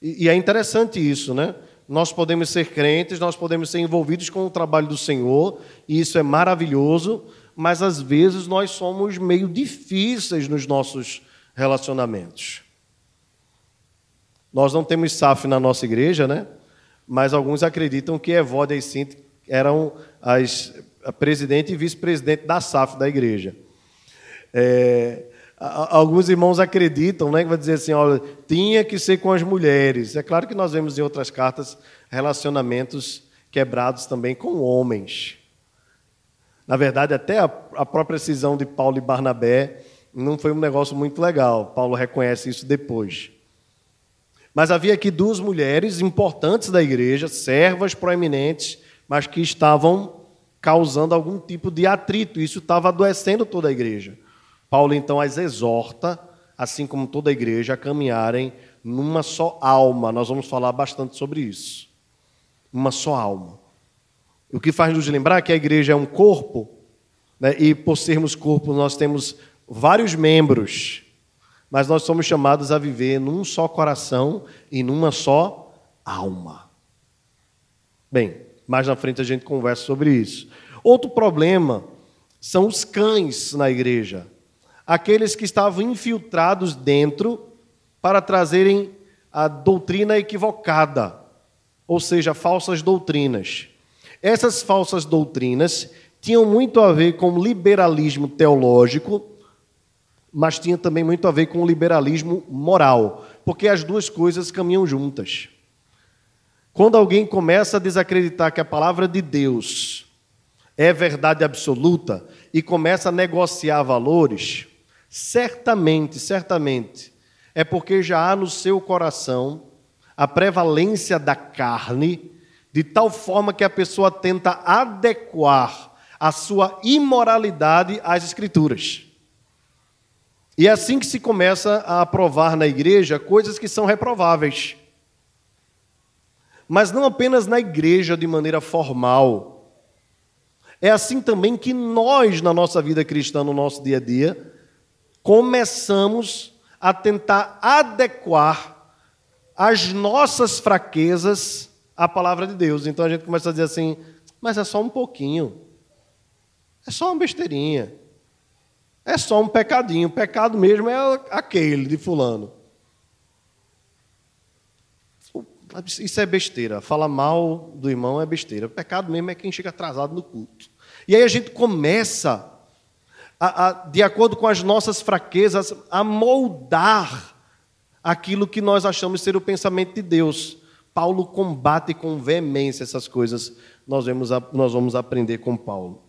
E, é interessante isso, né? Nós podemos ser crentes, nós podemos ser envolvidos com o trabalho do Senhor, e isso é maravilhoso, mas às vezes nós somos meio difíceis nos nossos relacionamentos. Nós não temos SAF na nossa igreja, né? Mas alguns acreditam que Evódia e Cinti eram as, a presidente e vice-presidente da SAF da igreja. É, Alguns irmãos acreditam, né, que vai dizer assim, olha, tinha que ser com as mulheres. É claro que nós vemos em outras cartas relacionamentos quebrados também com homens. Na verdade, até a, a própria cisão de Paulo e Barnabé não foi um negócio muito legal. Paulo reconhece isso depois. Mas havia aqui duas mulheres importantes da igreja, servas proeminentes, mas que estavam causando algum tipo de atrito. Isso estava adoecendo toda a igreja. Paulo então as exorta, assim como toda a igreja, a caminharem numa só alma. Nós vamos falar bastante sobre isso. Uma só alma. O que faz nos lembrar que a igreja é um corpo, né? e por sermos corpo, nós temos vários membros, mas nós somos chamados a viver num só coração e numa só alma. Bem, mais na frente a gente conversa sobre isso. Outro problema são os cães na igreja aqueles que estavam infiltrados dentro para trazerem a doutrina equivocada, ou seja, falsas doutrinas. Essas falsas doutrinas tinham muito a ver com liberalismo teológico, mas tinha também muito a ver com liberalismo moral, porque as duas coisas caminham juntas. Quando alguém começa a desacreditar que a palavra de Deus é verdade absoluta e começa a negociar valores, Certamente, certamente, é porque já há no seu coração a prevalência da carne, de tal forma que a pessoa tenta adequar a sua imoralidade às Escrituras. E é assim que se começa a aprovar na igreja coisas que são reprováveis. Mas não apenas na igreja de maneira formal. É assim também que nós, na nossa vida cristã, no nosso dia a dia, começamos a tentar adequar as nossas fraquezas à palavra de Deus. Então a gente começa a dizer assim: mas é só um pouquinho, é só uma besteirinha, é só um pecadinho. O pecado mesmo é aquele de Fulano. Isso é besteira. Falar mal do irmão é besteira. O pecado mesmo é quem chega atrasado no culto. E aí a gente começa a, a, de acordo com as nossas fraquezas, a moldar aquilo que nós achamos ser o pensamento de Deus. Paulo combate com veemência essas coisas, nós vamos, nós vamos aprender com Paulo.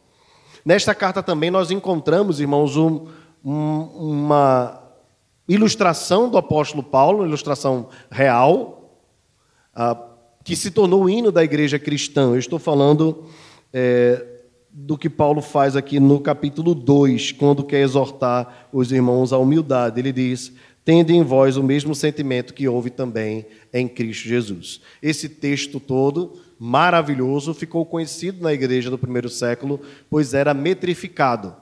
Nesta carta também nós encontramos, irmãos, um, um, uma ilustração do apóstolo Paulo, ilustração real, uh, que se tornou o hino da igreja cristã. Eu estou falando é, do que Paulo faz aqui no capítulo 2, quando quer exortar os irmãos à humildade. Ele diz: Tende em vós o mesmo sentimento que houve também em Cristo Jesus. Esse texto todo, maravilhoso, ficou conhecido na igreja do primeiro século, pois era metrificado.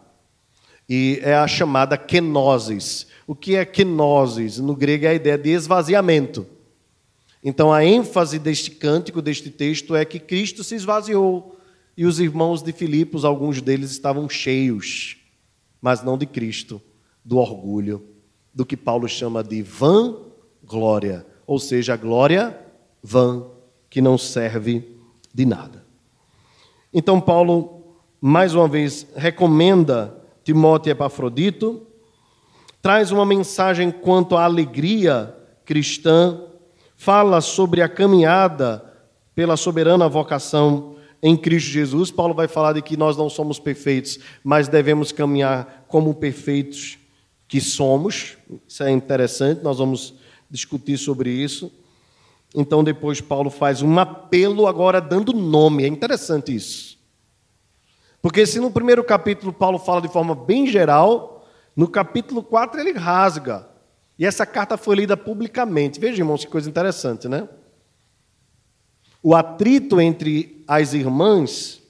E é a chamada kenosis. O que é kenosis? No grego é a ideia de esvaziamento. Então a ênfase deste cântico, deste texto, é que Cristo se esvaziou e os irmãos de Filipos, alguns deles estavam cheios, mas não de Cristo, do orgulho, do que Paulo chama de vã glória, ou seja, glória vã, que não serve de nada. Então, Paulo, mais uma vez, recomenda Timóteo e Epafrodito, traz uma mensagem quanto à alegria cristã, fala sobre a caminhada pela soberana vocação em Cristo Jesus. Paulo vai falar de que nós não somos perfeitos, mas devemos caminhar como perfeitos que somos. Isso é interessante, nós vamos discutir sobre isso. Então, depois, Paulo faz um apelo, agora dando nome. É interessante isso. Porque, se no primeiro capítulo Paulo fala de forma bem geral, no capítulo 4 ele rasga. E essa carta foi lida publicamente. Veja, irmãos, que coisa interessante, né? O atrito entre as irmãs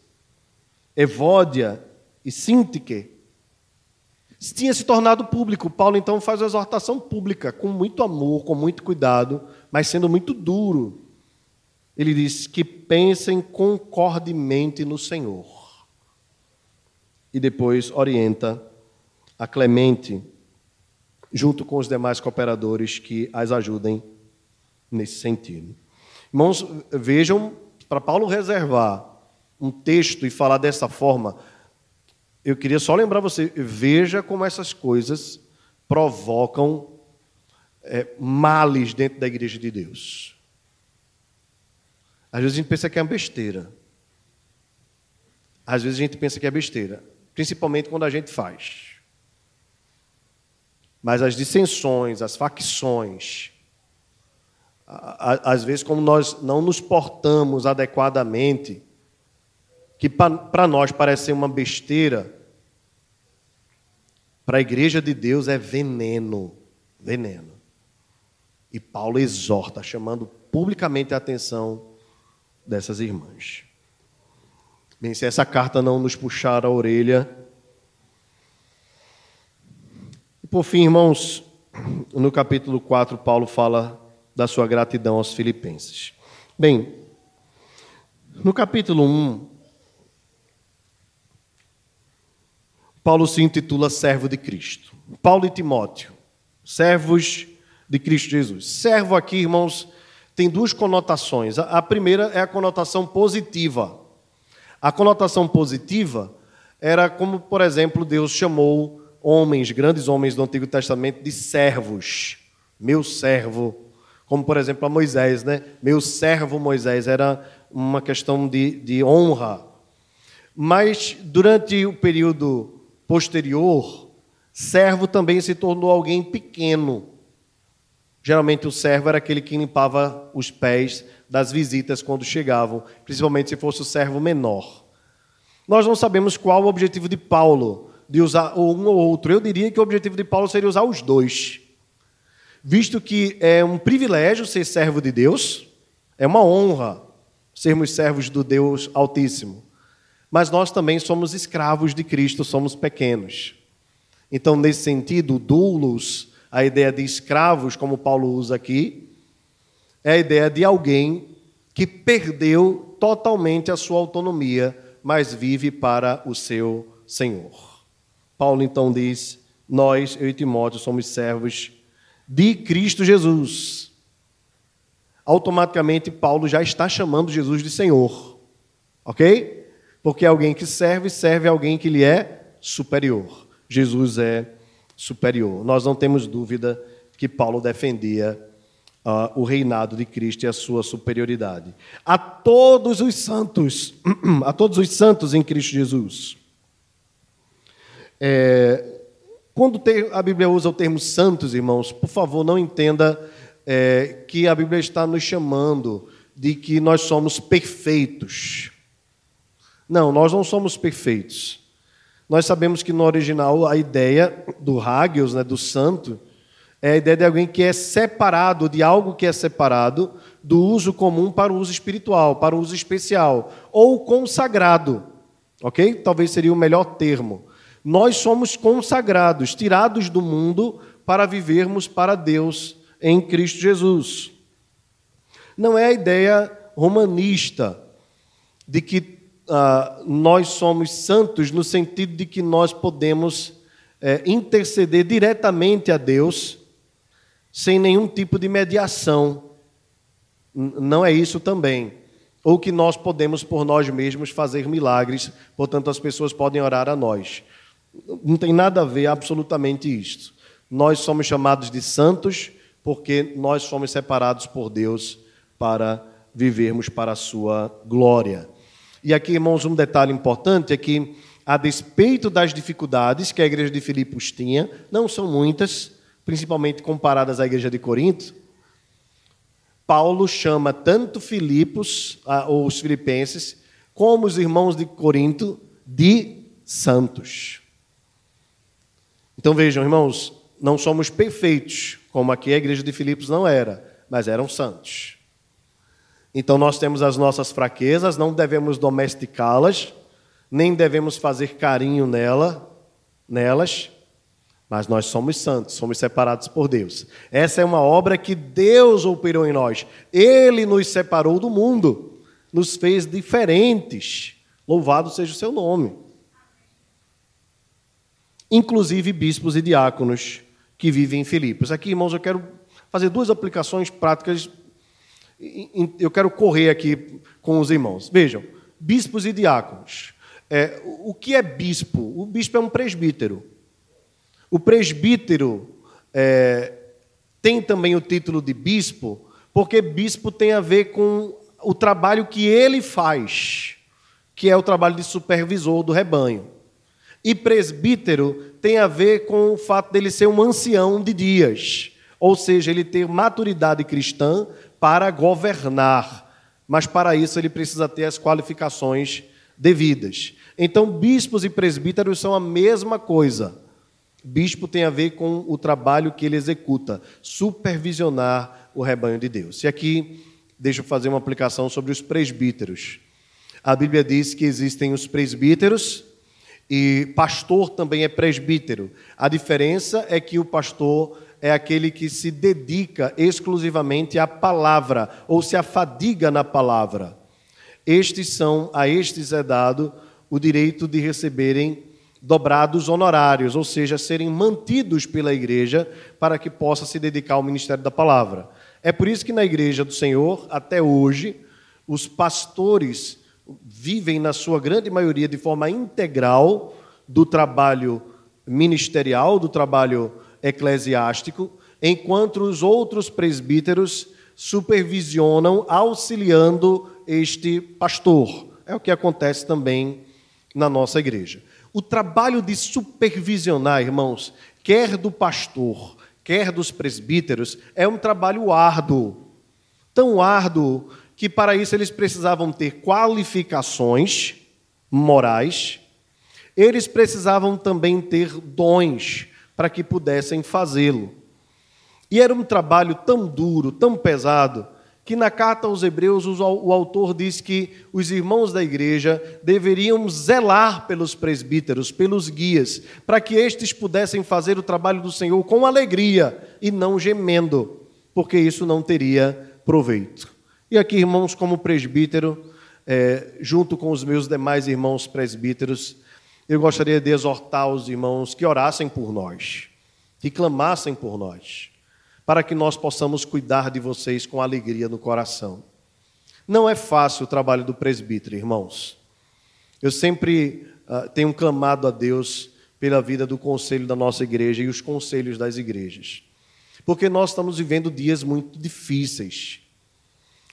Evódia e Sintique tinha se tornado público. Paulo então faz a exortação pública, com muito amor, com muito cuidado, mas sendo muito duro. Ele diz que pensem concordemente no Senhor. E depois orienta a Clemente, junto com os demais cooperadores que as ajudem nesse sentido. Irmãos, vejam, para Paulo reservar um texto e falar dessa forma, eu queria só lembrar você, veja como essas coisas provocam é, males dentro da igreja de Deus. Às vezes a gente pensa que é uma besteira. Às vezes a gente pensa que é besteira, principalmente quando a gente faz. Mas as dissensões, as facções, às vezes, como nós não nos portamos adequadamente, que para nós parece ser uma besteira, para a igreja de Deus é veneno. Veneno. E Paulo exorta, chamando publicamente a atenção dessas irmãs. Bem, se essa carta não nos puxar a orelha. E por fim, irmãos, no capítulo 4, Paulo fala da sua gratidão aos filipenses. Bem, no capítulo 1, Paulo se intitula servo de Cristo. Paulo e Timóteo, servos de Cristo Jesus. Servo aqui, irmãos, tem duas conotações. A primeira é a conotação positiva. A conotação positiva era como, por exemplo, Deus chamou homens, grandes homens do Antigo Testamento, de servos. Meu servo. Como, por exemplo, a Moisés, né? Meu servo Moisés. Era uma questão de, de honra. Mas, durante o período posterior, servo também se tornou alguém pequeno. Geralmente o servo era aquele que limpava os pés das visitas quando chegavam, principalmente se fosse o servo menor. Nós não sabemos qual o objetivo de Paulo de usar um ou outro. Eu diria que o objetivo de Paulo seria usar os dois. Visto que é um privilégio ser servo de Deus, é uma honra sermos servos do Deus Altíssimo. Mas nós também somos escravos de Cristo, somos pequenos. Então, nesse sentido, doulos, a ideia de escravos, como Paulo usa aqui, é a ideia de alguém que perdeu totalmente a sua autonomia, mas vive para o seu Senhor. Paulo então diz: Nós, eu e Timóteo, somos servos de Cristo Jesus. Automaticamente, Paulo já está chamando Jesus de Senhor, ok? Porque alguém que serve, serve alguém que lhe é superior. Jesus é superior. Nós não temos dúvida que Paulo defendia uh, o reinado de Cristo e a sua superioridade. A todos os santos, a todos os santos em Cristo Jesus. É, quando a Bíblia usa o termo santos, irmãos, por favor, não entenda é, que a Bíblia está nos chamando de que nós somos perfeitos. Não, nós não somos perfeitos. Nós sabemos que no original a ideia do hagios, né, do santo, é a ideia de alguém que é separado, de algo que é separado do uso comum para o uso espiritual, para o uso especial, ou consagrado, ok? Talvez seria o melhor termo. Nós somos consagrados, tirados do mundo para vivermos para Deus em Cristo Jesus. Não é a ideia romanista de que uh, nós somos santos no sentido de que nós podemos é, interceder diretamente a Deus sem nenhum tipo de mediação. Não é isso também. Ou que nós podemos por nós mesmos fazer milagres, portanto as pessoas podem orar a nós. Não tem nada a ver absolutamente isto. Nós somos chamados de santos porque nós somos separados por Deus para vivermos para a sua glória. E aqui, irmãos, um detalhe importante é que, a despeito das dificuldades que a igreja de Filipos tinha, não são muitas, principalmente comparadas à igreja de Corinto, Paulo chama tanto Filipos, ou os filipenses, como os irmãos de Corinto, de santos. Então vejam, irmãos, não somos perfeitos, como aqui a igreja de Filipos não era, mas eram santos. Então nós temos as nossas fraquezas, não devemos domesticá-las, nem devemos fazer carinho nela, nelas, mas nós somos santos, somos separados por Deus. Essa é uma obra que Deus operou em nós. Ele nos separou do mundo, nos fez diferentes. Louvado seja o seu nome. Inclusive bispos e diáconos que vivem em Filipos. Aqui, irmãos, eu quero fazer duas aplicações práticas eu quero correr aqui com os irmãos. Vejam, bispos e diáconos. É, o que é bispo? O bispo é um presbítero. O presbítero é, tem também o título de bispo, porque bispo tem a ver com o trabalho que ele faz, que é o trabalho de supervisor do rebanho. E presbítero tem a ver com o fato dele ser um ancião de dias, ou seja, ele ter maturidade cristã para governar, mas para isso ele precisa ter as qualificações devidas. Então, bispos e presbíteros são a mesma coisa. Bispo tem a ver com o trabalho que ele executa, supervisionar o rebanho de Deus. E aqui, deixa eu fazer uma aplicação sobre os presbíteros. A Bíblia diz que existem os presbíteros e pastor também é presbítero. A diferença é que o pastor é aquele que se dedica exclusivamente à palavra ou se afadiga na palavra. Estes são, a estes é dado o direito de receberem dobrados honorários, ou seja, serem mantidos pela igreja para que possa se dedicar ao ministério da palavra. É por isso que na igreja do Senhor, até hoje, os pastores vivem, na sua grande maioria, de forma integral do trabalho ministerial, do trabalho eclesiástico, enquanto os outros presbíteros supervisionam, auxiliando este pastor. É o que acontece também na nossa igreja. O trabalho de supervisionar, irmãos, quer do pastor, quer dos presbíteros, é um trabalho árduo. Tão árduo que para isso eles precisavam ter qualificações morais, eles precisavam também ter dons para que pudessem fazê-lo. E era um trabalho tão duro, tão pesado, que na carta aos Hebreus o autor diz que os irmãos da igreja deveriam zelar pelos presbíteros, pelos guias, para que estes pudessem fazer o trabalho do Senhor com alegria e não gemendo, porque isso não teria proveito. E aqui, irmãos, como presbítero, é, junto com os meus demais irmãos presbíteros, eu gostaria de exortar os irmãos que orassem por nós, que clamassem por nós para que nós possamos cuidar de vocês com alegria no coração. Não é fácil o trabalho do presbítero, irmãos. Eu sempre uh, tenho clamado a Deus pela vida do conselho da nossa igreja e os conselhos das igrejas. Porque nós estamos vivendo dias muito difíceis,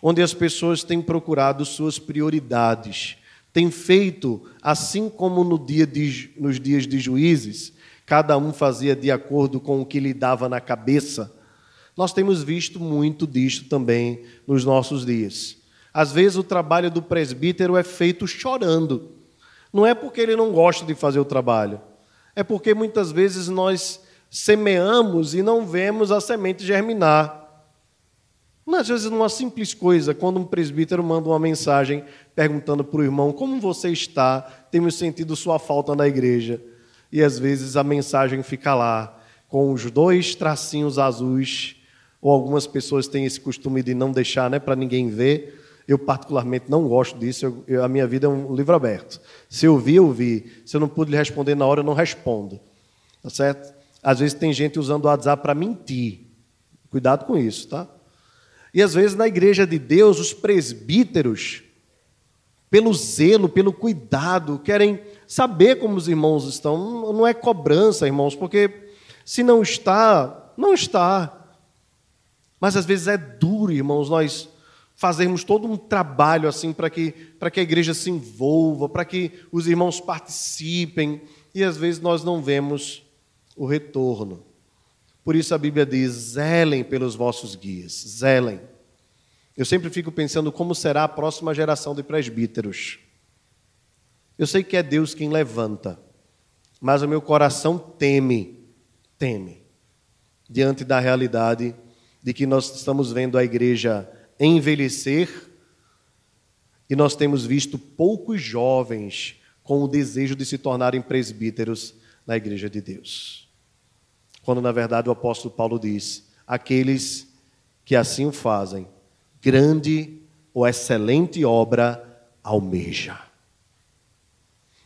onde as pessoas têm procurado suas prioridades, têm feito, assim como no dia de, nos dias de juízes, cada um fazia de acordo com o que lhe dava na cabeça nós temos visto muito disto também nos nossos dias. Às vezes o trabalho do presbítero é feito chorando. Não é porque ele não gosta de fazer o trabalho, é porque muitas vezes nós semeamos e não vemos a semente germinar. Às vezes, numa simples coisa, quando um presbítero manda uma mensagem perguntando para o irmão como você está, temos sentido sua falta na igreja. E às vezes a mensagem fica lá, com os dois tracinhos azuis ou algumas pessoas têm esse costume de não deixar né, para ninguém ver. Eu, particularmente, não gosto disso. Eu, eu, a minha vida é um livro aberto. Se eu vi, eu vi. Se eu não pude lhe responder na hora, eu não respondo. Tá certo? Às vezes tem gente usando o WhatsApp para mentir. Cuidado com isso, tá? E às vezes na igreja de Deus, os presbíteros, pelo zelo, pelo cuidado, querem saber como os irmãos estão. Não é cobrança, irmãos, porque se não está, não está. Mas às vezes é duro, irmãos, nós fazermos todo um trabalho assim para que, que a igreja se envolva, para que os irmãos participem, e às vezes nós não vemos o retorno. Por isso a Bíblia diz: zelem pelos vossos guias, zelem. Eu sempre fico pensando como será a próxima geração de presbíteros. Eu sei que é Deus quem levanta, mas o meu coração teme, teme, diante da realidade de que nós estamos vendo a igreja envelhecer e nós temos visto poucos jovens com o desejo de se tornarem presbíteros na igreja de Deus. Quando na verdade o apóstolo Paulo diz: aqueles que assim o fazem, grande ou excelente obra almeja.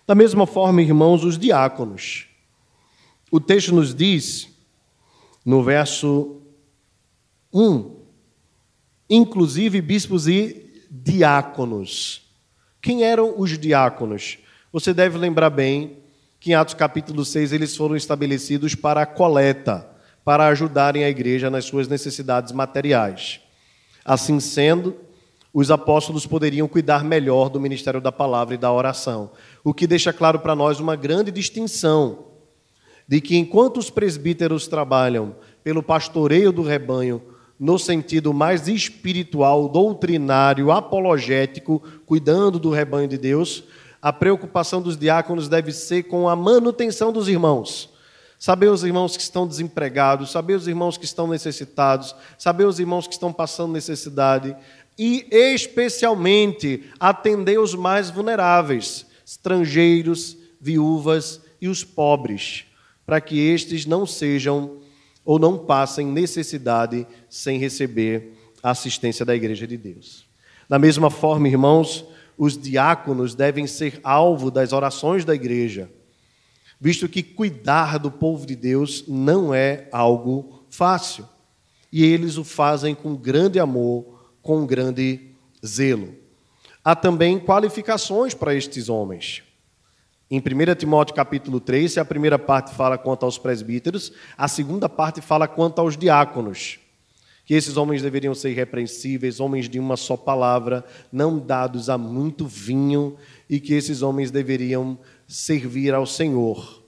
Da mesma forma, irmãos, os diáconos. O texto nos diz, no verso um, inclusive bispos e diáconos. Quem eram os diáconos? Você deve lembrar bem que em Atos capítulo 6 eles foram estabelecidos para a coleta, para ajudarem a igreja nas suas necessidades materiais. Assim sendo, os apóstolos poderiam cuidar melhor do ministério da palavra e da oração, o que deixa claro para nós uma grande distinção de que enquanto os presbíteros trabalham pelo pastoreio do rebanho, no sentido mais espiritual, doutrinário, apologético, cuidando do rebanho de Deus, a preocupação dos diáconos deve ser com a manutenção dos irmãos, saber os irmãos que estão desempregados, saber os irmãos que estão necessitados, saber os irmãos que estão passando necessidade e, especialmente, atender os mais vulneráveis, estrangeiros, viúvas e os pobres, para que estes não sejam ou não passem necessidade sem receber a assistência da Igreja de Deus. Da mesma forma, irmãos, os diáconos devem ser alvo das orações da igreja, visto que cuidar do povo de Deus não é algo fácil. E eles o fazem com grande amor, com grande zelo. Há também qualificações para estes homens. Em 1 Timóteo capítulo 3, se a primeira parte fala quanto aos presbíteros, a segunda parte fala quanto aos diáconos que esses homens deveriam ser irrepreensíveis, homens de uma só palavra, não dados a muito vinho, e que esses homens deveriam servir ao Senhor.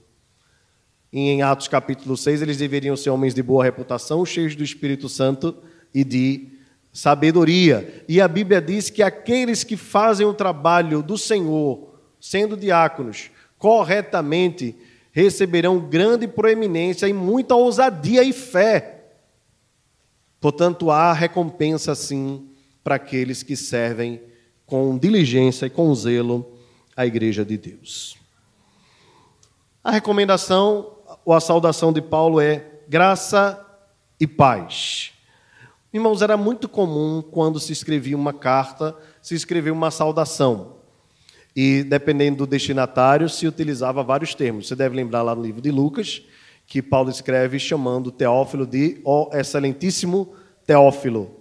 E em Atos capítulo 6, eles deveriam ser homens de boa reputação, cheios do Espírito Santo e de sabedoria. E a Bíblia diz que aqueles que fazem o trabalho do Senhor, sendo diáconos, corretamente, receberão grande proeminência e muita ousadia e fé Portanto, há recompensa sim para aqueles que servem com diligência e com zelo a igreja de Deus. A recomendação ou a saudação de Paulo é graça e paz. Irmãos, era muito comum quando se escrevia uma carta, se escrevia uma saudação. E dependendo do destinatário, se utilizava vários termos. Você deve lembrar lá no livro de Lucas, que Paulo escreve chamando Teófilo de ó excelentíssimo Teófilo.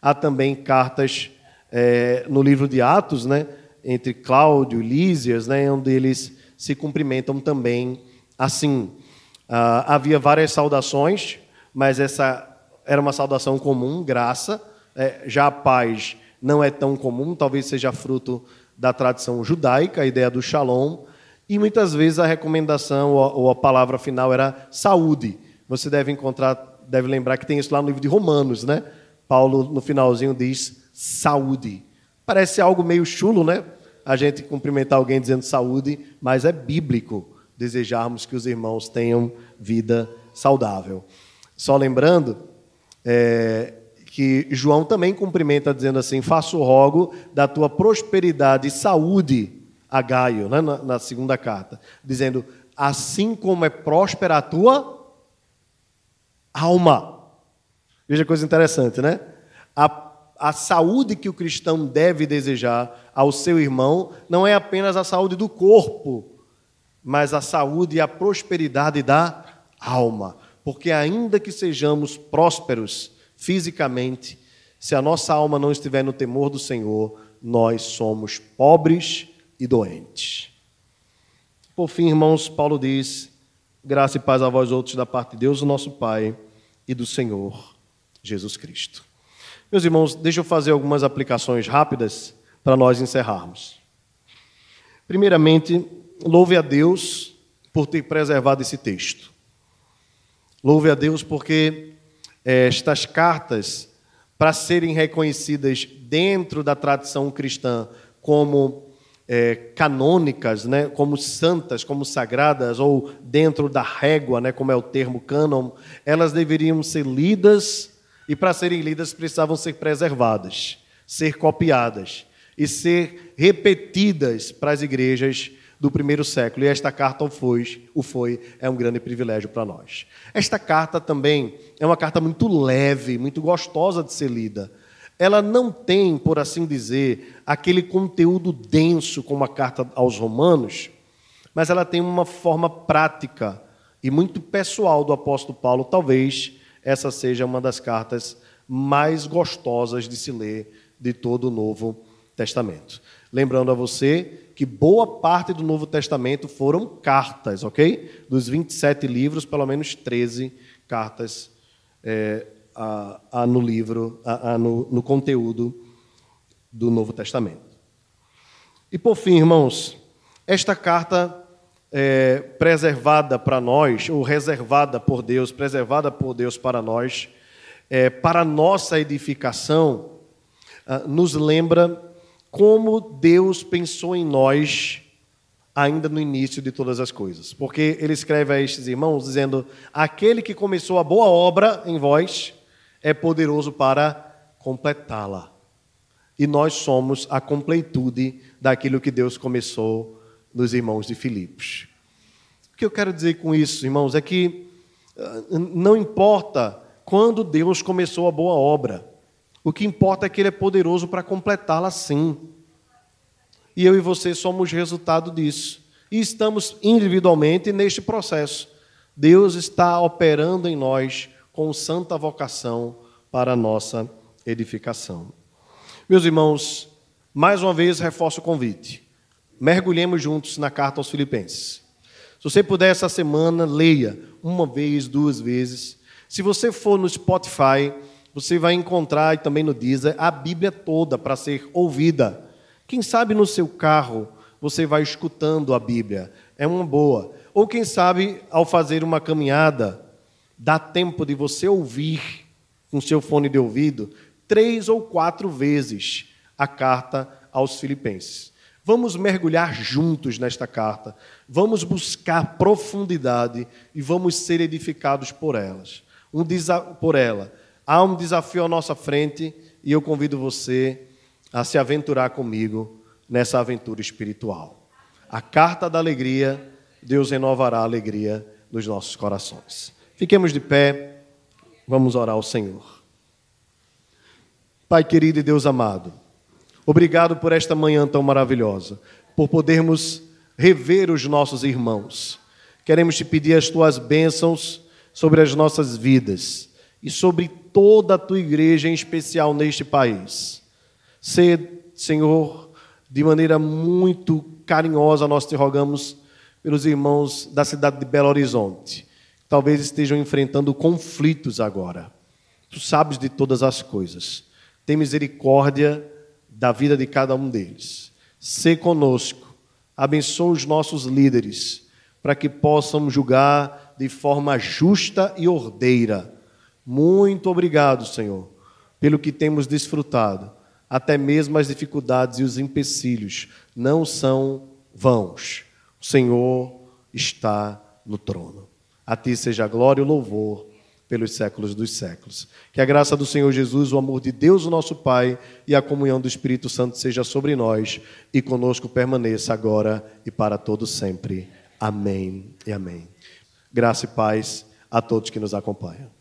Há também cartas é, no livro de Atos, né, entre Cláudio e Lísias, né, onde eles se cumprimentam também assim. Ah, havia várias saudações, mas essa era uma saudação comum, graça. É, já a paz não é tão comum, talvez seja fruto da tradição judaica, a ideia do shalom. E muitas vezes a recomendação ou a palavra final era saúde. Você deve encontrar, deve lembrar que tem isso lá no livro de Romanos, né? Paulo no finalzinho diz saúde. Parece algo meio chulo, né? A gente cumprimentar alguém dizendo saúde, mas é bíblico desejarmos que os irmãos tenham vida saudável. Só lembrando é, que João também cumprimenta dizendo assim: Faço rogo da tua prosperidade e saúde a Gaio, né, na, na segunda carta, dizendo: Assim como é próspera a tua alma. Veja coisa interessante, né? A, a saúde que o cristão deve desejar ao seu irmão não é apenas a saúde do corpo, mas a saúde e a prosperidade da alma. Porque, ainda que sejamos prósperos fisicamente, se a nossa alma não estiver no temor do Senhor, nós somos pobres e doentes. Por fim, irmãos, Paulo diz: graça e paz a vós outros da parte de Deus, o nosso Pai, e do Senhor Jesus Cristo. Meus irmãos, deixa eu fazer algumas aplicações rápidas para nós encerrarmos. Primeiramente, louve a Deus por ter preservado esse texto. Louve a Deus porque eh, estas cartas, para serem reconhecidas dentro da tradição cristã como é, canônicas, né, como santas, como sagradas, ou dentro da régua, né, como é o termo cânon, elas deveriam ser lidas e, para serem lidas, precisavam ser preservadas, ser copiadas e ser repetidas para as igrejas do primeiro século. E esta carta o foi, o foi é um grande privilégio para nós. Esta carta também é uma carta muito leve, muito gostosa de ser lida ela não tem, por assim dizer, aquele conteúdo denso como a carta aos Romanos, mas ela tem uma forma prática e muito pessoal do apóstolo Paulo. Talvez essa seja uma das cartas mais gostosas de se ler de todo o Novo Testamento. Lembrando a você que boa parte do Novo Testamento foram cartas, ok? Dos 27 livros, pelo menos 13 cartas é, a, a no livro, a, no, no conteúdo do Novo Testamento. E por fim, irmãos, esta carta é, preservada para nós, ou reservada por Deus, preservada por Deus para nós, é, para nossa edificação, nos lembra como Deus pensou em nós ainda no início de todas as coisas. Porque ele escreve a estes irmãos dizendo: Aquele que começou a boa obra em vós é poderoso para completá-la. E nós somos a completude daquilo que Deus começou nos irmãos de Filipos. O que eu quero dizer com isso, irmãos, é que ah, não importa quando Deus começou a boa obra, o que importa é que Ele é poderoso para completá-la sim. E eu e você somos resultado disso. E estamos individualmente neste processo. Deus está operando em nós com santa vocação para a nossa edificação. Meus irmãos, mais uma vez reforço o convite. Mergulhemos juntos na carta aos Filipenses. Se você puder essa semana, leia uma vez, duas vezes. Se você for no Spotify, você vai encontrar e também no Deezer a Bíblia toda para ser ouvida. Quem sabe no seu carro você vai escutando a Bíblia. É uma boa. Ou quem sabe ao fazer uma caminhada, dá tempo de você ouvir com seu fone de ouvido três ou quatro vezes a carta aos Filipenses. Vamos mergulhar juntos nesta carta, vamos buscar profundidade e vamos ser edificados por elas. Um por ela. Há um desafio à nossa frente e eu convido você a se aventurar comigo nessa aventura espiritual. A carta da alegria, Deus renovará a alegria nos nossos corações. Fiquemos de pé, vamos orar ao Senhor. Pai querido e Deus amado, obrigado por esta manhã tão maravilhosa, por podermos rever os nossos irmãos. Queremos te pedir as tuas bênçãos sobre as nossas vidas e sobre toda a tua igreja, em especial neste país. Ser, Senhor, de maneira muito carinhosa, nós te rogamos pelos irmãos da cidade de Belo Horizonte, talvez estejam enfrentando conflitos agora. Tu sabes de todas as coisas. Tem misericórdia da vida de cada um deles. Se conosco, abençoa os nossos líderes, para que possam julgar de forma justa e ordeira. Muito obrigado, Senhor, pelo que temos desfrutado. Até mesmo as dificuldades e os empecilhos não são vãos. O Senhor está no trono. A ti seja a glória e o louvor pelos séculos dos séculos. Que a graça do Senhor Jesus, o amor de Deus, o nosso Pai, e a comunhão do Espírito Santo seja sobre nós e conosco permaneça agora e para todo sempre. Amém e amém. Graça e paz a todos que nos acompanham.